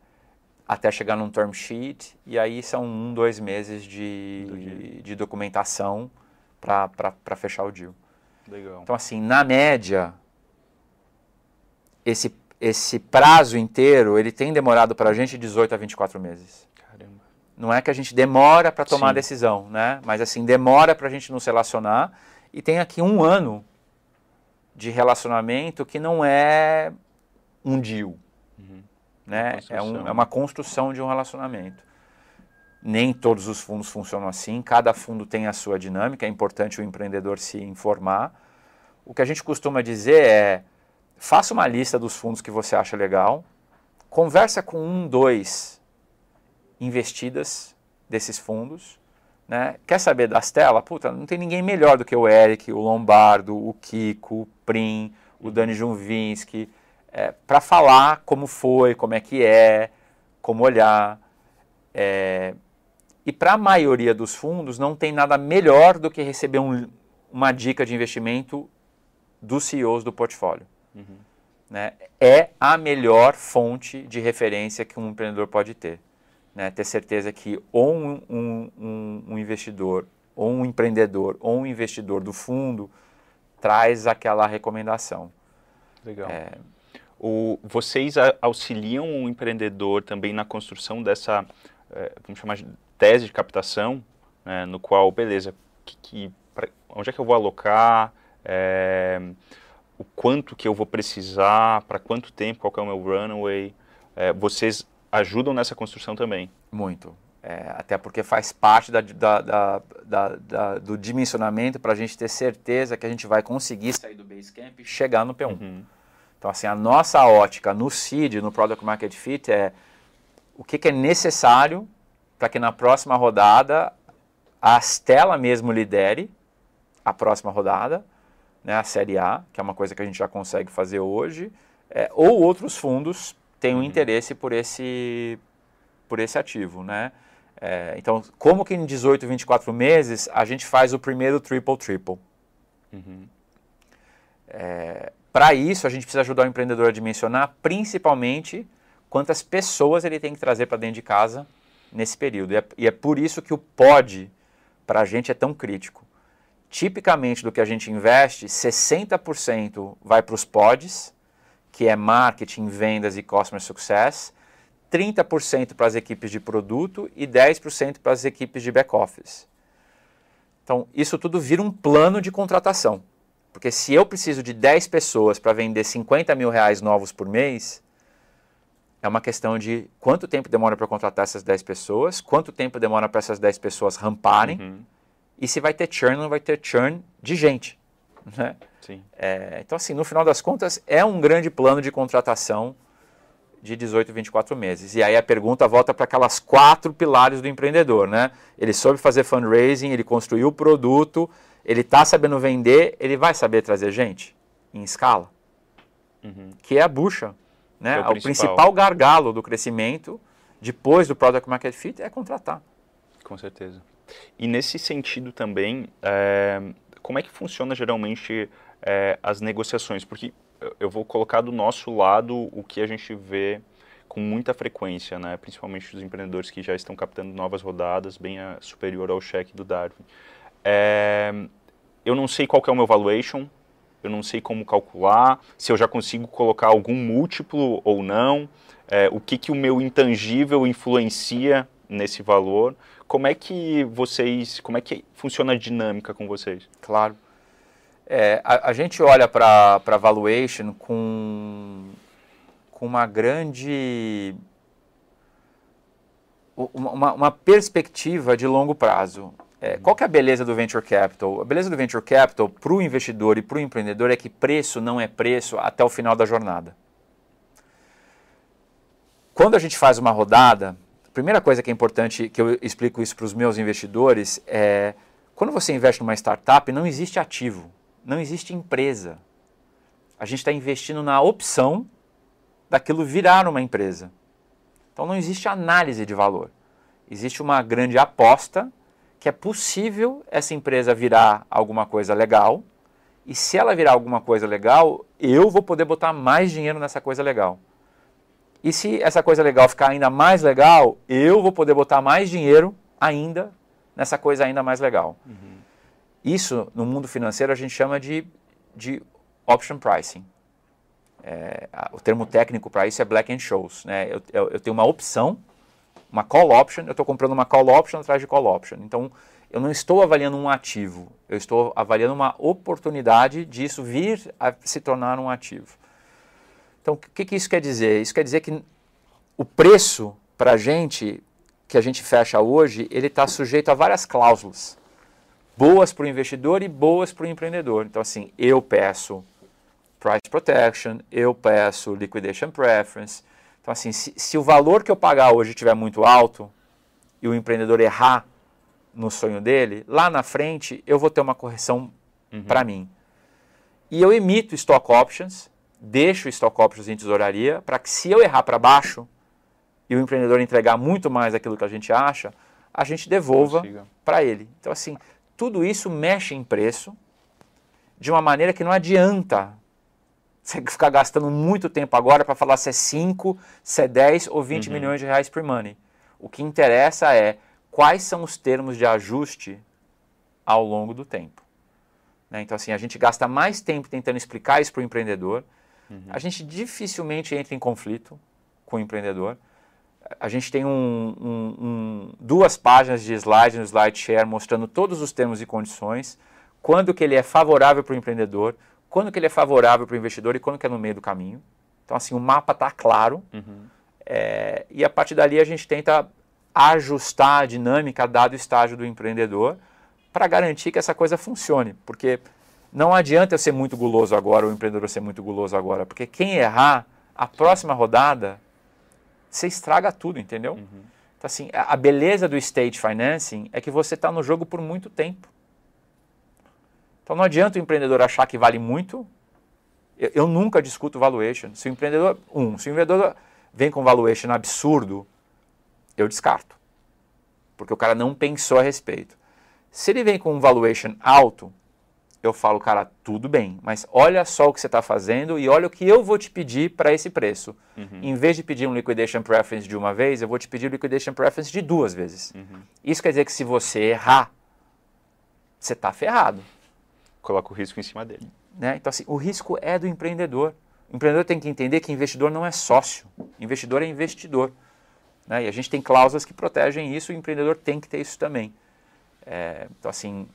[SPEAKER 2] até chegar num term sheet, e aí são um, dois meses de, de, de documentação para fechar o deal.
[SPEAKER 1] Legal.
[SPEAKER 2] Então, assim, na média, esse, esse prazo inteiro, ele tem demorado para a gente 18 a 24 meses. Não é que a gente demora para tomar a decisão, né? Mas, assim, demora para a gente nos relacionar, e tem aqui um ano de relacionamento que não é um deal. Né? É, um, é uma construção de um relacionamento. Nem todos os fundos funcionam assim, cada fundo tem a sua dinâmica, é importante o empreendedor se informar. O que a gente costuma dizer é: faça uma lista dos fundos que você acha legal, conversa com um, dois investidas desses fundos. Né? Quer saber das telas? Puta, não tem ninguém melhor do que o Eric, o Lombardo, o Kiko, o Prim, o Dani Junvinski é, para falar como foi, como é que é, como olhar. É, e para a maioria dos fundos, não tem nada melhor do que receber um, uma dica de investimento dos CEOs do portfólio. Uhum. Né? É a melhor fonte de referência que um empreendedor pode ter. Né? Ter certeza que ou um, um, um, investidor, ou um empreendedor, ou um investidor do fundo traz aquela recomendação.
[SPEAKER 1] Legal. É, o, vocês auxiliam o empreendedor também na construção dessa, é, vamos chamar de tese de captação, né, no qual, beleza, que, que, pra, onde é que eu vou alocar, é, o quanto que eu vou precisar, para quanto tempo, qual é o meu runway, é, vocês ajudam nessa construção também?
[SPEAKER 2] Muito. É, até porque faz parte da, da, da, do dimensionamento para a gente ter certeza que a gente vai conseguir sair do Basecamp e chegar no P1. Uhum. Então, assim, a nossa ótica no CID, no Product Market Fit, é o que, que é necessário para que na próxima rodada a Stella mesmo lidere a próxima rodada, né, a Série A, que é uma coisa que a gente já consegue fazer hoje, é, ou outros fundos tenham uhum. interesse por esse, por esse ativo, né? É, então, como que em 18, 24 meses a gente faz o primeiro triple-triple? Uhum. É, para isso, a gente precisa ajudar o empreendedor a dimensionar, principalmente, quantas pessoas ele tem que trazer para dentro de casa nesse período. E é, e é por isso que o POD, para a gente, é tão crítico. Tipicamente, do que a gente investe, 60% vai para os pods, que é marketing, vendas e customer success, 30% para as equipes de produto e 10% para as equipes de back-office. Então, isso tudo vira um plano de contratação. Porque se eu preciso de 10 pessoas para vender 50 mil reais novos por mês, é uma questão de quanto tempo demora para contratar essas 10 pessoas, quanto tempo demora para essas 10 pessoas ramparem, uhum. e se vai ter churn ou não vai ter churn de gente. Né? É, então, assim, no final das contas, é um grande plano de contratação de 18, 24 meses. E aí a pergunta volta para aquelas quatro pilares do empreendedor, né? Ele soube fazer fundraising, ele construiu o produto, ele está sabendo vender, ele vai saber trazer gente em escala, uhum. que é a bucha. Né? É o, o principal. principal gargalo do crescimento depois do Product Market Fit é contratar.
[SPEAKER 1] Com certeza. E nesse sentido também, é, como é que funciona geralmente é, as negociações? Porque eu vou colocar do nosso lado o que a gente vê com muita frequência, né? principalmente os empreendedores que já estão captando novas rodadas, bem a, superior ao cheque do Darwin. É, eu não sei qual é o meu valuation, eu não sei como calcular, se eu já consigo colocar algum múltiplo ou não, é, o que, que o meu intangível influencia nesse valor. Como é que vocês, como é que funciona a dinâmica com vocês?
[SPEAKER 2] Claro. É, a, a, gente olha para a valuation com, com uma grande. Uma, uma perspectiva de longo prazo. É, qual que é a beleza do venture capital? A beleza do venture capital para o investidor e para o empreendedor é que preço não é preço até o final da jornada. Quando a gente faz uma rodada, primeira coisa que é importante que eu explico isso para os meus investidores é quando você investe numa startup, não existe ativo, não existe empresa. A gente está investindo na opção daquilo virar uma empresa. Então não existe análise de valor. Existe uma grande aposta que é possível essa empresa virar alguma coisa legal. E se ela virar alguma coisa legal, eu vou poder botar mais dinheiro nessa coisa legal. E se essa coisa legal ficar ainda mais legal, eu vou poder botar mais dinheiro ainda nessa coisa ainda mais legal. Uhum. Isso, no mundo financeiro, a gente chama de, de option pricing. É, o termo técnico para isso é black and shows. Né? Eu, eu, eu, tenho uma opção, uma call option, eu estou comprando uma call option atrás de call option. Então, eu não estou avaliando um ativo, eu estou avaliando uma oportunidade disso vir a se tornar um ativo. Então, o que, que isso quer dizer? Isso quer dizer que o preço para a gente, que a gente fecha hoje, ele está sujeito a várias cláusulas. Boas para o investidor e boas para o empreendedor. Então, assim, eu peço price protection, eu peço liquidation preference. Então, assim, se, se o valor que eu pagar hoje estiver muito alto e o empreendedor errar no sonho dele, lá na frente eu vou ter uma correção uhum. para mim. E eu emito stock options deixo o stock options em tesouraria para que se eu errar para baixo e o empreendedor entregar muito mais daquilo que a gente acha, a gente devolva para ele. Então, assim, tudo isso mexe em preço de uma maneira que não adianta você ficar gastando muito tempo agora para falar se é 5, se é 10 ou 20 uhum. milhões de reais por money. O que interessa é quais são os termos de ajuste ao longo do tempo. Né? Então, assim, a gente gasta mais tempo tentando explicar isso para o empreendedor, Uhum. A gente dificilmente entra em conflito com o empreendedor. A gente tem um, um, um, duas páginas de slide no SlideShare mostrando todos os termos e condições, quando que ele é favorável para o empreendedor, quando que ele é favorável para o investidor e quando que é no meio do caminho. Então, assim, o mapa está claro uhum. é, e a partir dali a gente tenta ajustar a dinâmica dado o estágio do empreendedor para garantir que essa coisa funcione, porque não adianta eu ser muito guloso agora, o empreendedor ser muito guloso agora, porque quem errar, a próxima rodada, você estraga tudo, entendeu? Uhum. Então, assim, a beleza do stage financing é que você está no jogo por muito tempo. Então, não adianta o empreendedor achar que vale muito. Eu, eu nunca discuto valuation. Se o empreendedor, um, se o empreendedor vem com valuation absurdo, eu descarto. Porque o cara não pensou a respeito. Se ele vem com um valuation alto, eu falo, cara, tudo bem, mas olha só o que você está fazendo e olha o que eu vou te pedir para esse preço. Uhum. Em vez de pedir um liquidation preference de uma vez, eu vou te pedir liquidation preference de duas vezes. Uhum. Isso quer dizer que se você errar, você está ferrado.
[SPEAKER 1] Coloca o risco em cima dele.
[SPEAKER 2] Né? Então, assim, o risco é do empreendedor. O empreendedor tem que entender que investidor não é sócio, investidor é investidor. Né? E a gente tem cláusulas que protegem isso, e o empreendedor tem que ter isso também. É, então, assim,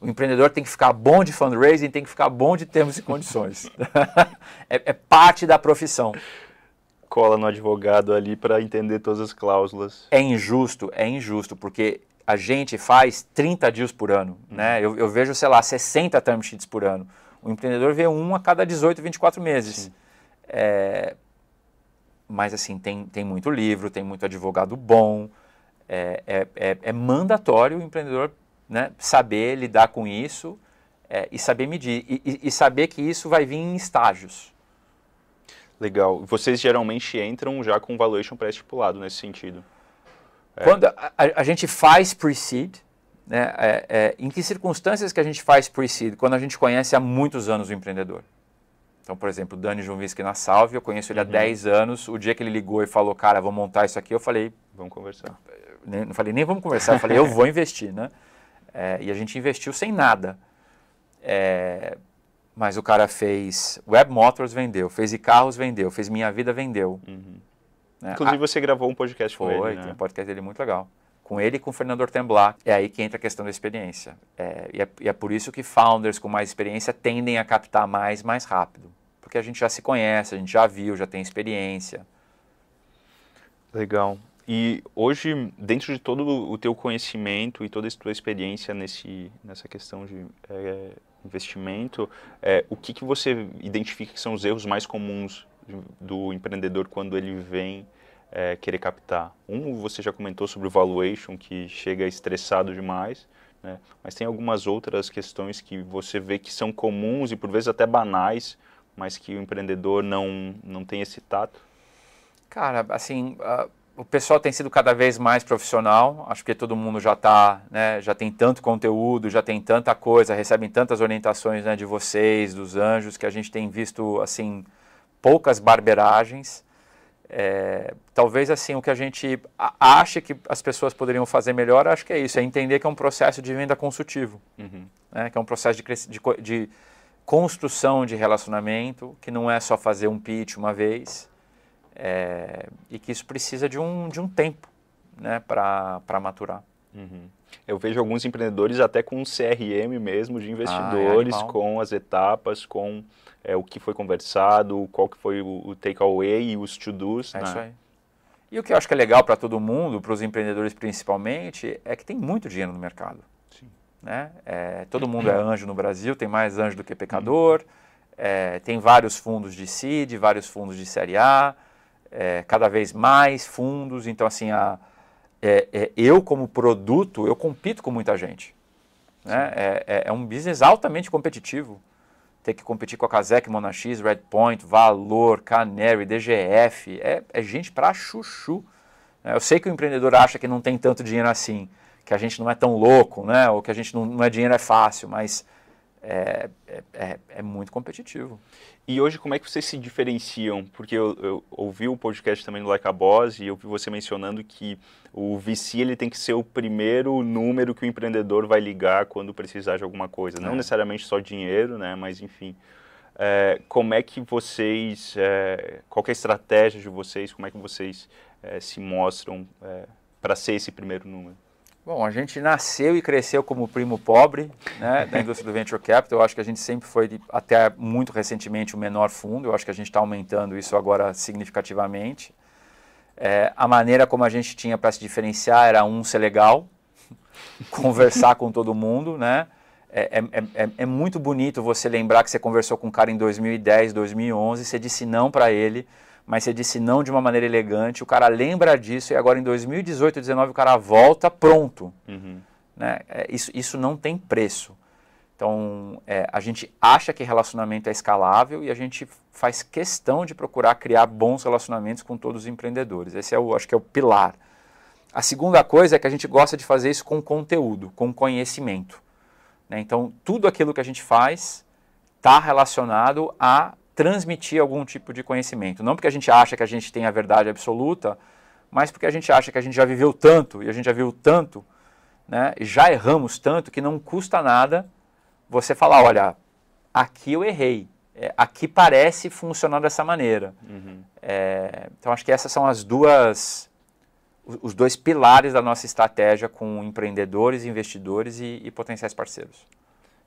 [SPEAKER 2] o empreendedor tem que ficar bom de fundraising, tem que ficar bom de termos e condições. é, é, parte da profissão.
[SPEAKER 1] Cola no advogado ali para entender todas as cláusulas.
[SPEAKER 2] É injusto, é injusto, porque a gente faz 30 deals por ano. Uhum. Né? Eu, eu, vejo, sei lá, 60 term sheets por ano. O empreendedor vê um a cada 18, 24 meses. É, mas assim, tem, tem muito livro, tem muito advogado bom. É, é, é, é mandatório o empreendedor né, saber lidar com isso é, e saber medir. E, e, saber que isso vai vir em estágios.
[SPEAKER 1] Legal. Vocês geralmente entram já com valuation pré-estipulado nesse sentido?
[SPEAKER 2] É. Quando a, a, gente faz pre-seed, né, é, é, em que circunstâncias que a gente faz pre-seed? Quando a gente conhece há muitos anos o empreendedor. Então, por exemplo, o Dani Junvisky na Salve, eu conheço ele há 10 uhum. anos. O dia que ele ligou e falou, cara, vou montar isso aqui, eu falei...
[SPEAKER 1] Vamos conversar.
[SPEAKER 2] não falei nem vamos conversar, eu falei, eu vou investir, né? É, e a gente investiu sem nada. É, mas o cara fez Web Motors, vendeu. Fez e-carros, vendeu. Fez Minha Vida, vendeu. Uhum.
[SPEAKER 1] É, Inclusive, a... você gravou um podcast
[SPEAKER 2] Foi,
[SPEAKER 1] com
[SPEAKER 2] ele, né? tem um podcast dele muito legal. com ele e com o Fernando Temblat. É aí que entra a questão da experiência. É, e, é, e, é, por isso que founders com mais experiência tendem a captar mais, mais rápido. Porque a gente já se conhece, a gente já viu, já tem experiência.
[SPEAKER 1] Legal. E hoje, dentro de todo o teu conhecimento e toda a tua experiência nesse, nessa questão de é, investimento, é, o que, que você identifica que são os erros mais comuns do empreendedor quando ele vem é, querer captar? Um, você já comentou sobre o valuation, que chega estressado demais, né? mas tem algumas outras questões que você vê que são comuns e por vezes até banais, mas que o empreendedor não, não tem esse tato?
[SPEAKER 2] Cara, assim, uh, o pessoal tem sido cada vez mais profissional, acho que todo mundo já está, né, já tem tanto conteúdo, já tem tanta coisa, recebem tantas orientações né, de vocês, dos anjos, que a gente tem visto, assim, poucas barberagens, é, talvez assim o que a gente acha que as pessoas poderiam fazer melhor, acho que é isso, é entender que é um processo de venda consultivo, uhum. né, que é um processo de, de, de, construção de relacionamento, que não é só fazer um pitch uma vez, é, e que isso precisa de um, de um tempo né, para maturar.
[SPEAKER 1] Uhum. Eu vejo alguns empreendedores até com um CRM mesmo de investidores, ah, é com as etapas, com é, o que foi conversado, qual que foi o, o takeaway e os to-dos.
[SPEAKER 2] É né? isso aí. E o que eu acho que é legal para todo mundo, para os empreendedores principalmente, é que tem muito dinheiro no mercado. Sim. Né? É, todo mundo é anjo no Brasil, tem mais anjo do que pecador, é, tem vários fundos de seed, vários fundos de série A, é, cada vez mais fundos. Então, assim, a, é, é, eu como produto, eu compito com muita gente. Né? É, é, um business altamente competitivo ter que competir com a Kazek, Monax, Redpoint, Valor, Canary, DGF, é, é gente para chuchu. É, eu sei que o empreendedor acha que não tem tanto dinheiro assim, que a gente não é tão louco, né? ou que a gente não, não é dinheiro é fácil, mas é, é, é, é, muito competitivo.
[SPEAKER 1] E hoje como é que vocês se diferenciam? Porque eu, eu, ouvi o podcast também do Like a Boss e eu vi você mencionando que o VC ele tem que ser o primeiro número que o empreendedor vai ligar quando precisar de alguma coisa. Não é. necessariamente só dinheiro, né? mas enfim. É, como é que vocês, é, qual é a estratégia de vocês, como é que vocês se mostram para ser esse primeiro número?
[SPEAKER 2] Bom, a gente nasceu e cresceu como primo pobre né, da indústria do Venture Capital. Eu acho que a gente sempre foi, até muito recentemente, o menor fundo. Eu acho que a gente está aumentando isso agora significativamente. É, a maneira como a gente tinha para se diferenciar era, um, ser legal, conversar com todo mundo, né? É, é, é, é, muito bonito você lembrar que você conversou com um cara em 2010, 2011, você disse não para ele, mas você disse não de uma maneira elegante, o cara lembra disso e agora em 2018, 2019 o cara volta pronto. Uhum. Né? É, isso, isso não tem preço. Então, é, a gente acha que relacionamento é escalável e a gente faz questão de procurar criar bons relacionamentos com todos os empreendedores. Esse é o, acho que é o pilar. A segunda coisa é que a gente gosta de fazer isso com conteúdo, com conhecimento. Né? Então, tudo aquilo que a gente faz está relacionado a transmitir algum tipo de conhecimento. Não porque a gente acha que a gente tem a verdade absoluta, mas porque a gente acha que a gente já viveu tanto e a gente já viu tanto, né, e já erramos tanto que não custa nada você falar, olha, aqui eu errei, é, aqui parece funcionar dessa maneira. Uhum. É, então acho que essas são as duas, os dois pilares da nossa estratégia com empreendedores, investidores e, e potenciais parceiros.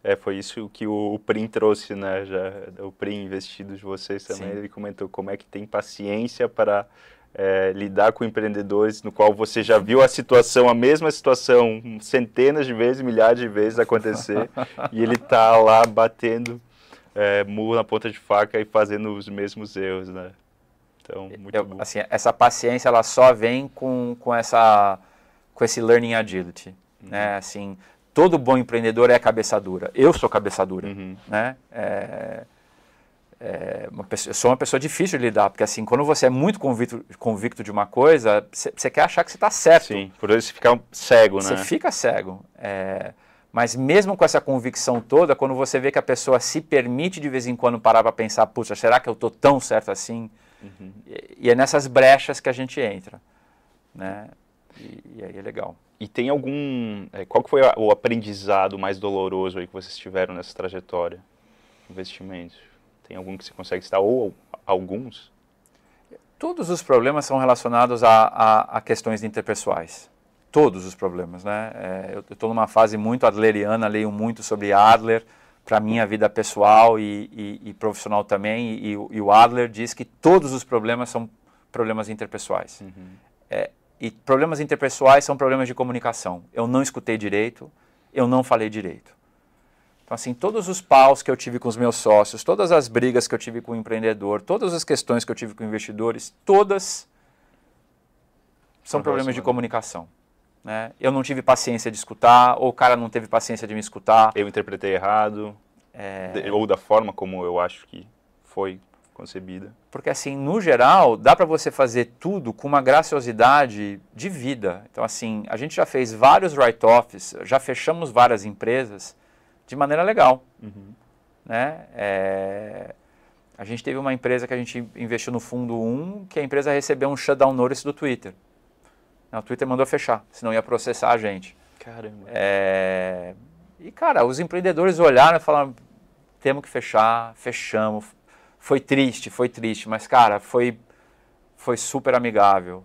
[SPEAKER 1] É, foi isso que o, o Prim trouxe, né? Já, o Prim investido de vocês também. Sim. Ele comentou como é que tem paciência para é, lidar com empreendedores no qual você já viu a situação, a mesma situação, centenas de vezes, milhares de vezes acontecer, e ele está lá batendo é, murro na ponta de faca e fazendo os mesmos erros, né?
[SPEAKER 2] Então, muito Eu, bom. Assim, essa paciência ela só vem com, com essa com esse learning agility, uhum. né? Assim, todo bom empreendedor é cabeça dura. Eu sou cabeça dura, uhum. né? É, é pessoa, eu sou uma pessoa difícil de lidar, porque assim, quando você é muito convicto, convicto de uma coisa, você quer achar que você está certo. Sim,
[SPEAKER 1] por isso você fica cego, né?
[SPEAKER 2] Você fica cego. É, mas mesmo com essa convicção toda, quando você vê que a pessoa se permite de vez em quando parar para pensar, puxa, será que eu estou tão certo assim? Uhum. E, e, é nessas brechas que a gente entra, né? E, e aí é legal.
[SPEAKER 1] E tem algum. É, qual que foi o aprendizado mais doloroso aí que vocês tiveram nessa trajetória? Investimentos. Tem algum que você consegue citar? Ou alguns?
[SPEAKER 2] Todos os problemas são relacionados a, a, a questões interpessoais. todos os problemas, né? É, eu estou numa fase muito adleriana, leio muito sobre Adler para minha vida pessoal e, e, e profissional também. E, e, o Adler diz que todos os problemas são problemas interpessoais. Uhum. É, e problemas interpessoais são problemas de comunicação. Eu não escutei direito, eu não falei direito. Então, assim, todos os paus que eu tive com os meus sócios, todas as brigas que eu tive com o empreendedor, todas as questões que eu tive com investidores, todas são problemas de comunicação. Né? Eu não tive paciência de escutar, ou o cara não teve paciência de me escutar.
[SPEAKER 1] Eu interpretei errado, é... ou da forma como eu acho que foi concebida.
[SPEAKER 2] Porque assim, no geral, dá para você fazer tudo com uma graciosidade de vida. Então assim, a gente já fez vários write-offs, já fechamos várias empresas de maneira legal. Uhum. Né? É... A gente teve uma empresa que a gente investiu no fundo 1, que a empresa recebeu um shutdown notice do Twitter. O Twitter mandou fechar, senão ia processar a gente.
[SPEAKER 1] Caramba.
[SPEAKER 2] É... E, cara, os empreendedores olharam e falaram, temos que fechar, fechamos. Foi triste, foi triste, mas, cara, foi, foi super amigável.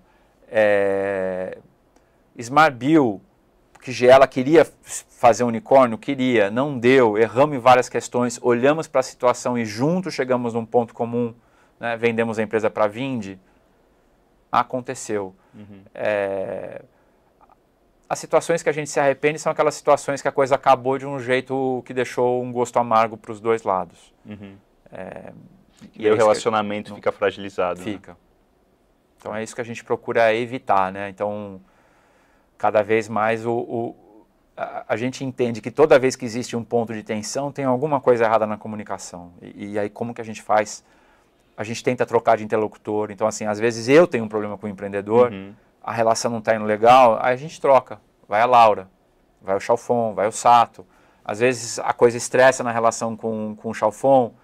[SPEAKER 2] É... Smart Bill que ela queria fazer um unicórnio, queria, não deu, erramos em várias questões, olhamos para a situação e juntos chegamos num ponto comum, né, vendemos a empresa para a Vindi, aconteceu. Uhum. É, as situações que a gente se arrepende são aquelas situações que a coisa acabou de um jeito que deixou um gosto amargo para os dois lados.
[SPEAKER 1] Uhum. É, e, e aí o relacionamento que, fica fragilizado.
[SPEAKER 2] Né? Fica. Né? Então é isso que a gente procura evitar, né? Então cada vez mais o, o a, a, gente entende que toda vez que existe um ponto de tensão tem alguma coisa errada na comunicação. E, e aí como que a gente faz? A gente tenta trocar de interlocutor. Então assim, às vezes eu tenho um problema com o empreendedor, uhum. a relação não está indo legal, aí a gente troca. Vai a Laura, vai o Chalfon, vai o Sato. Às vezes a coisa estressa na relação com, com o Chalfon,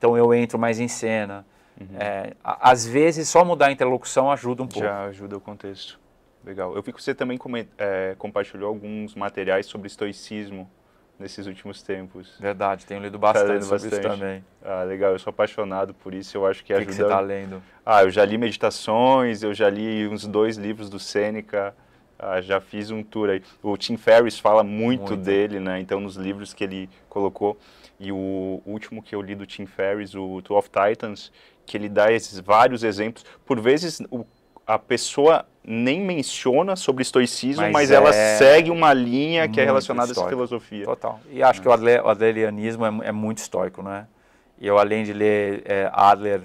[SPEAKER 2] então eu entro mais em cena. Uhum. É, às vezes só mudar a interlocução ajuda um pouco.
[SPEAKER 1] Já ajuda o contexto. Legal. Eu vi que você também é, compartilhou alguns materiais sobre estoicismo nesses últimos tempos.
[SPEAKER 2] Verdade, tenho lido bastante tá lendo sobre bastante. isso também.
[SPEAKER 1] Ah, legal. Eu sou apaixonado por isso. Eu acho que,
[SPEAKER 2] que
[SPEAKER 1] ajuda.
[SPEAKER 2] O que você está lendo?
[SPEAKER 1] Ah, eu já li meditações, eu já li uns dois livros do Sêneca. Ah, já fiz um tour aí. O Tim Ferriss fala muito, muito, dele, né? Então, nos livros que ele colocou. E o último que eu li do Tim Ferriss, o Two of Titans, que ele dá esses vários exemplos. Por vezes, o, a pessoa nem menciona sobre estoicismo, mas, mas é ela segue uma linha que é relacionada histórico. a essa filosofia.
[SPEAKER 2] Total. E acho é. que o, Adler, o adlerianismo é, é, muito estoico, né? E eu, além de ler é, Adler,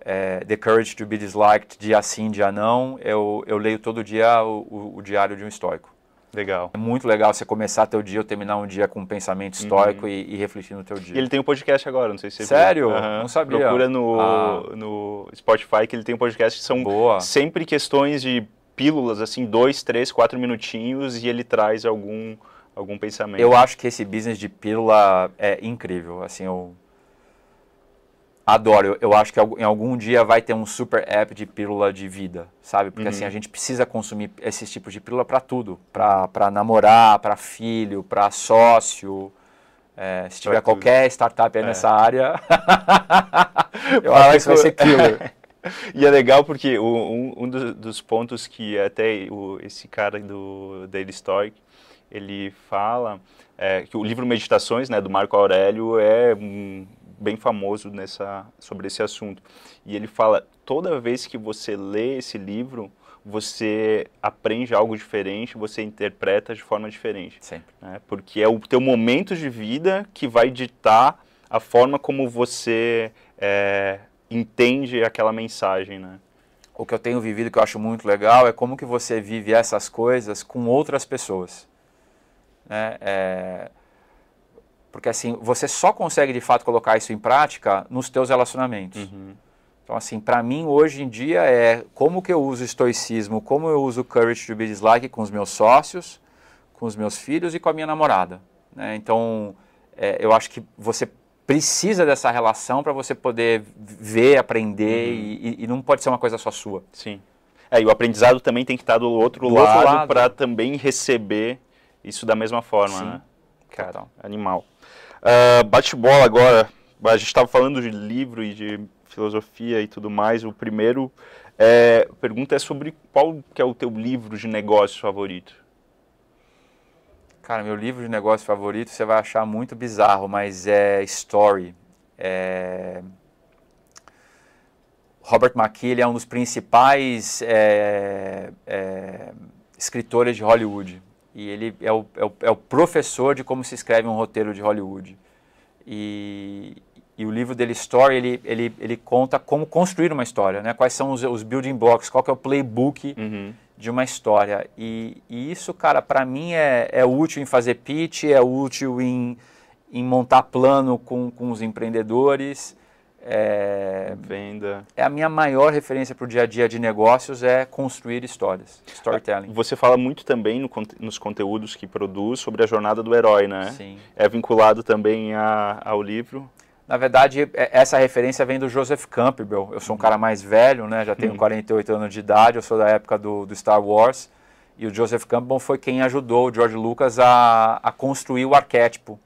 [SPEAKER 2] é, The Courage to be Disliked, dia sim, dia não, eu, eu leio todo dia o, o, o diário de um estoico.
[SPEAKER 1] Legal.
[SPEAKER 2] É muito legal você começar teu dia ou terminar um dia com um pensamento estoico uhum. e, e, refletir no teu dia.
[SPEAKER 1] E ele tem um podcast agora, não sei se você
[SPEAKER 2] Sério? Viu. Uhum. Não sabia.
[SPEAKER 1] Procura no, ah. no Spotify que ele tem um podcast que são Boa. sempre questões de pílulas, assim, dois, três, quatro minutinhos e ele traz algum, algum pensamento.
[SPEAKER 2] Eu acho que esse business de pílula é incrível, assim, eu adoro. Eu, eu, acho que em algum dia vai ter um super app de pílula de vida, sabe? Porque assim, uhum. assim, a gente precisa consumir esses tipos de pílula para tudo. Para namorar, para filho, para sócio. É, se tiver qualquer startup aí é. nessa área, eu acho que isso vai ser killer.
[SPEAKER 1] e é legal porque um, um dos pontos que até o, esse cara do Daily Stoic, ele fala é, que o livro Meditações, né, do Marco Aurélio, é um, bem famoso nessa, sobre esse assunto. E ele fala, toda vez que você lê esse livro, você aprende algo diferente, você interpreta de forma diferente.
[SPEAKER 2] Sempre.
[SPEAKER 1] Né? Porque é o teu momento de vida que vai ditar a forma como você é, entende aquela mensagem, né?
[SPEAKER 2] O que eu tenho vivido que eu acho muito legal é como que você vive essas coisas com outras pessoas. Né? É, porque assim, você só consegue de fato colocar isso em prática nos teus relacionamentos. Uhum. Então assim, para mim hoje em dia é como que eu uso estoicismo, como eu uso courage to be dislike com os meus sócios, com os meus filhos e com a minha namorada. Né? Então, é, eu acho que você precisa dessa relação para você poder ver, aprender uhum. e, e, não pode ser uma coisa só sua.
[SPEAKER 1] Sim. É, e o aprendizado também tem que estar do outro do lado, lado. para também receber isso da mesma forma, Sim. né? Cara, animal. Uh, Bate-bola agora. A gente estava falando de livro e de filosofia e tudo mais. O primeiro é, pergunta é sobre qual que é o teu livro de negócio favorito.
[SPEAKER 2] Cara, meu livro de negócio favorito você vai achar muito bizarro, mas é Story. É... Robert McKee é um dos principais é, é, escritores de Hollywood. E ele é o, é, o, é o, professor de como se escreve um roteiro de Hollywood. E, e o livro dele, Story, ele, ele, ele conta como construir uma história, né? quais são os, os building blocks, qual que é o playbook uhum. de uma história. E, e isso, cara, para mim é, é útil em fazer pitch, é útil em, em montar plano com, com os empreendedores, é,
[SPEAKER 1] Venda.
[SPEAKER 2] É a minha maior referência para o dia a dia de negócios é construir histórias, storytelling.
[SPEAKER 1] Você fala muito também no, nos conteúdos que produz sobre a jornada do herói, né?
[SPEAKER 2] Sim.
[SPEAKER 1] É vinculado também a, ao livro?
[SPEAKER 2] Na verdade, é, essa referência vem do Joseph Campbell. Eu sou um cara mais velho, né? Já tenho uhum. 48 anos de idade, eu sou da época do, do Star Wars. E o Joseph Campbell foi quem ajudou o George Lucas a, a construir o arquétipo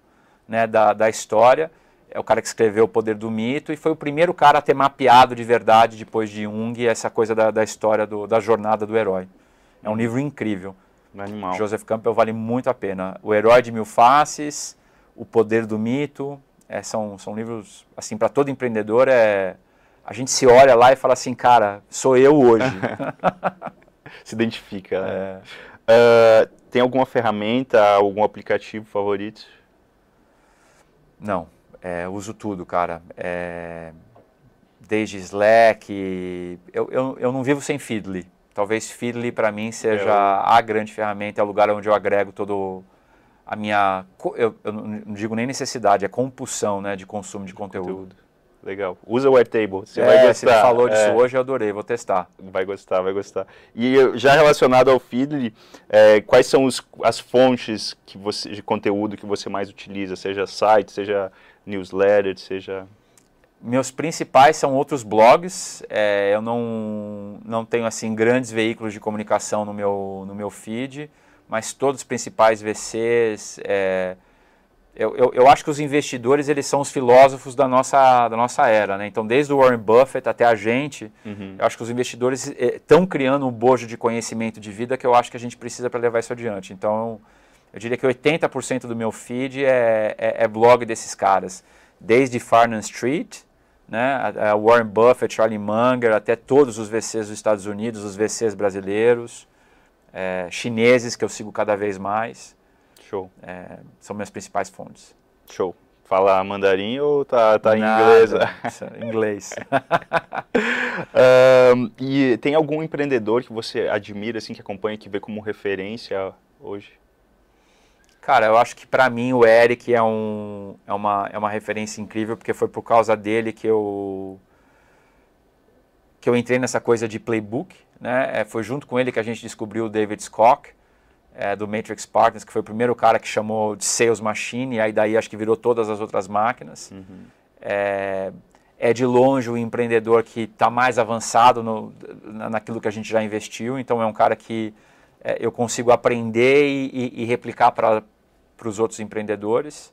[SPEAKER 2] né, da, da história é o cara que escreveu O Poder do Mito e foi o primeiro cara a ter mapeado de verdade, depois de Jung, essa coisa da, da história do, da jornada do herói. É um livro incrível.
[SPEAKER 1] Animal.
[SPEAKER 2] Joseph Campbell vale muito a pena. O Herói de Mil Faces, O Poder do Mito, é, são, são livros, assim, para todo empreendedor, é, a gente se olha lá e fala assim, cara, sou eu hoje.
[SPEAKER 1] se identifica. Né? É. Uh, tem alguma ferramenta, algum aplicativo favorito?
[SPEAKER 2] Não é, uso tudo, cara. É, desde Slack. Eu, eu, eu não vivo sem Feedly. Talvez Feedly para mim seja é, a grande ferramenta, é o lugar onde eu agrego todo a minha. Eu, eu não digo nem necessidade, é compulsão né, de consumo de conteúdo. conteúdo.
[SPEAKER 1] Legal. Usa o Airtable,
[SPEAKER 2] você é, vai gostar. Você falou disso é. hoje, eu adorei, vou testar.
[SPEAKER 1] Vai gostar, vai gostar. E já relacionado ao Feedly, é, quais são os, as fontes que você, de conteúdo que você mais utiliza? Seja site, seja newsletter, seja...
[SPEAKER 2] Meus principais são outros blogs, é, eu não, não tenho assim grandes veículos de comunicação no meu, no meu feed, mas todos os principais VCs, é, eu, eu, eu, acho que os investidores eles são os filósofos da nossa, da nossa era, né? Então, desde o Warren Buffett até a gente, uhum. eu acho que os investidores estão é, criando um bojo de conhecimento de vida que eu acho que a gente precisa para levar isso adiante. Então, eu diria que 80% do meu feed é, é, é, blog desses caras, desde Farnham Street, né, a, a Warren Buffett, Charlie Munger, até todos os VCs dos Estados Unidos, os VCs brasileiros, é, chineses que eu sigo cada vez mais.
[SPEAKER 1] Show.
[SPEAKER 2] É, são minhas principais fontes.
[SPEAKER 1] Show. Fala mandarim ou tá, tá em inglês?
[SPEAKER 2] inglês.
[SPEAKER 1] um, e tem algum empreendedor que você admira, assim, que acompanha, que vê como referência hoje?
[SPEAKER 2] Cara, eu acho que para mim o Eric é, um, é, uma, é uma referência incrível, porque foi por causa dele que eu que eu entrei nessa coisa de playbook, né? É, foi junto com ele que a gente descobriu o David Scott, é, do Matrix Partners, que foi o primeiro cara que chamou de Sales Machine, e aí daí acho que virou todas as outras máquinas. Uhum. É, é, de longe o empreendedor que está mais avançado no, naquilo que a gente já investiu, então é um cara que é, eu consigo aprender e, e, e replicar para os outros empreendedores.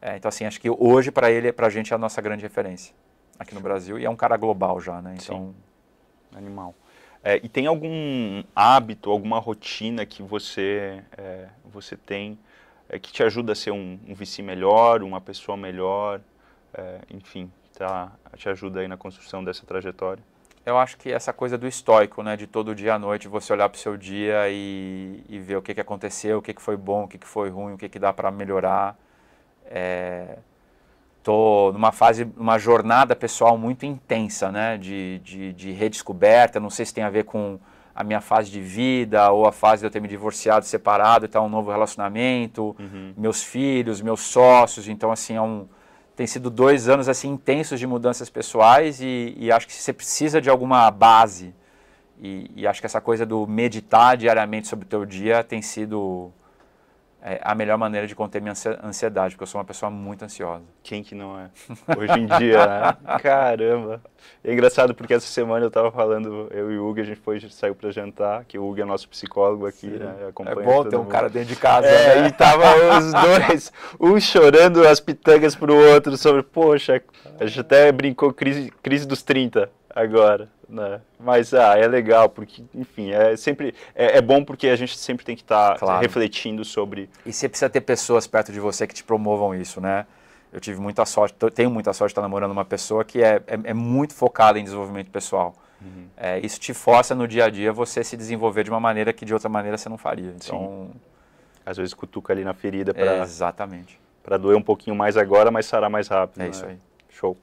[SPEAKER 2] É, então, assim, acho que hoje para ele, para a gente, é a nossa grande referência aqui no Brasil. E é um cara global já, né? Então...
[SPEAKER 1] Sim. Animal. É, e tem algum hábito, alguma rotina que você, é, você tem é, que te ajuda a ser um, um VC melhor, uma pessoa melhor, é, enfim, tá, te ajuda aí na construção dessa trajetória?
[SPEAKER 2] Eu acho que essa coisa do estoico, né, de todo dia à noite você olhar para o seu dia e, e, ver o que, que aconteceu, o que, que foi bom, o que, que foi ruim, o que, que dá para melhorar. Estou é, numa fase, numa jornada pessoal muito intensa, né, de, de, de redescoberta. Não sei se tem a ver com a minha fase de vida ou a fase de eu ter me divorciado, separado e tal, um novo relacionamento, uhum. meus filhos, meus sócios. Então, assim, é um tem sido dois anos assim intensos de mudanças pessoais e, e acho que você precisa de alguma base. E, e, acho que essa coisa do meditar diariamente sobre o teu dia tem sido é a melhor maneira de conter minha ansiedade, porque eu sou uma pessoa muito ansiosa.
[SPEAKER 1] Quem que não é? Hoje em dia, né? Caramba! É engraçado porque essa semana eu tava falando, eu e o Hugo, a gente foi, saiu para jantar, que o Hugo é nosso psicólogo aqui, Sim. né?
[SPEAKER 2] é bom ter um mundo. cara dentro de casa,
[SPEAKER 1] é, né? e tava os dois, um chorando as pitangas pro outro sobre, poxa, a gente até brincou crise, crise dos 30 agora, né? Mas ah, é legal porque, enfim, é sempre é, é bom porque a gente sempre tem que estar tá claro. refletindo sobre.
[SPEAKER 2] E você precisa ter pessoas perto de você que te promovam isso, né? Eu tive muita sorte, tenho muita sorte de estar namorando uma pessoa que é, é, é muito focada em desenvolvimento pessoal. Uhum. É, isso te força no dia a dia você se desenvolver de uma maneira que de outra maneira você não faria. Então, Sim.
[SPEAKER 1] às vezes cutuca ali na ferida para
[SPEAKER 2] exatamente
[SPEAKER 1] para doer um pouquinho mais agora, mas sarar mais rápido.
[SPEAKER 2] É
[SPEAKER 1] né?
[SPEAKER 2] isso aí.
[SPEAKER 1] Show.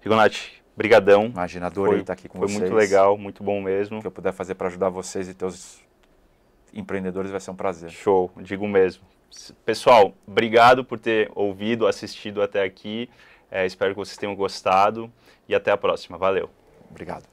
[SPEAKER 1] Rigonati, Brigadão.
[SPEAKER 2] Imagina, adorei estar aqui com
[SPEAKER 1] foi
[SPEAKER 2] vocês.
[SPEAKER 1] Foi muito legal, muito bom mesmo.
[SPEAKER 2] O que eu puder fazer para ajudar vocês e teus empreendedores vai ser um prazer.
[SPEAKER 1] Show, digo mesmo. Pessoal, obrigado por ter ouvido, assistido até aqui. É, espero que vocês tenham gostado e até a próxima. Valeu.
[SPEAKER 2] Obrigado.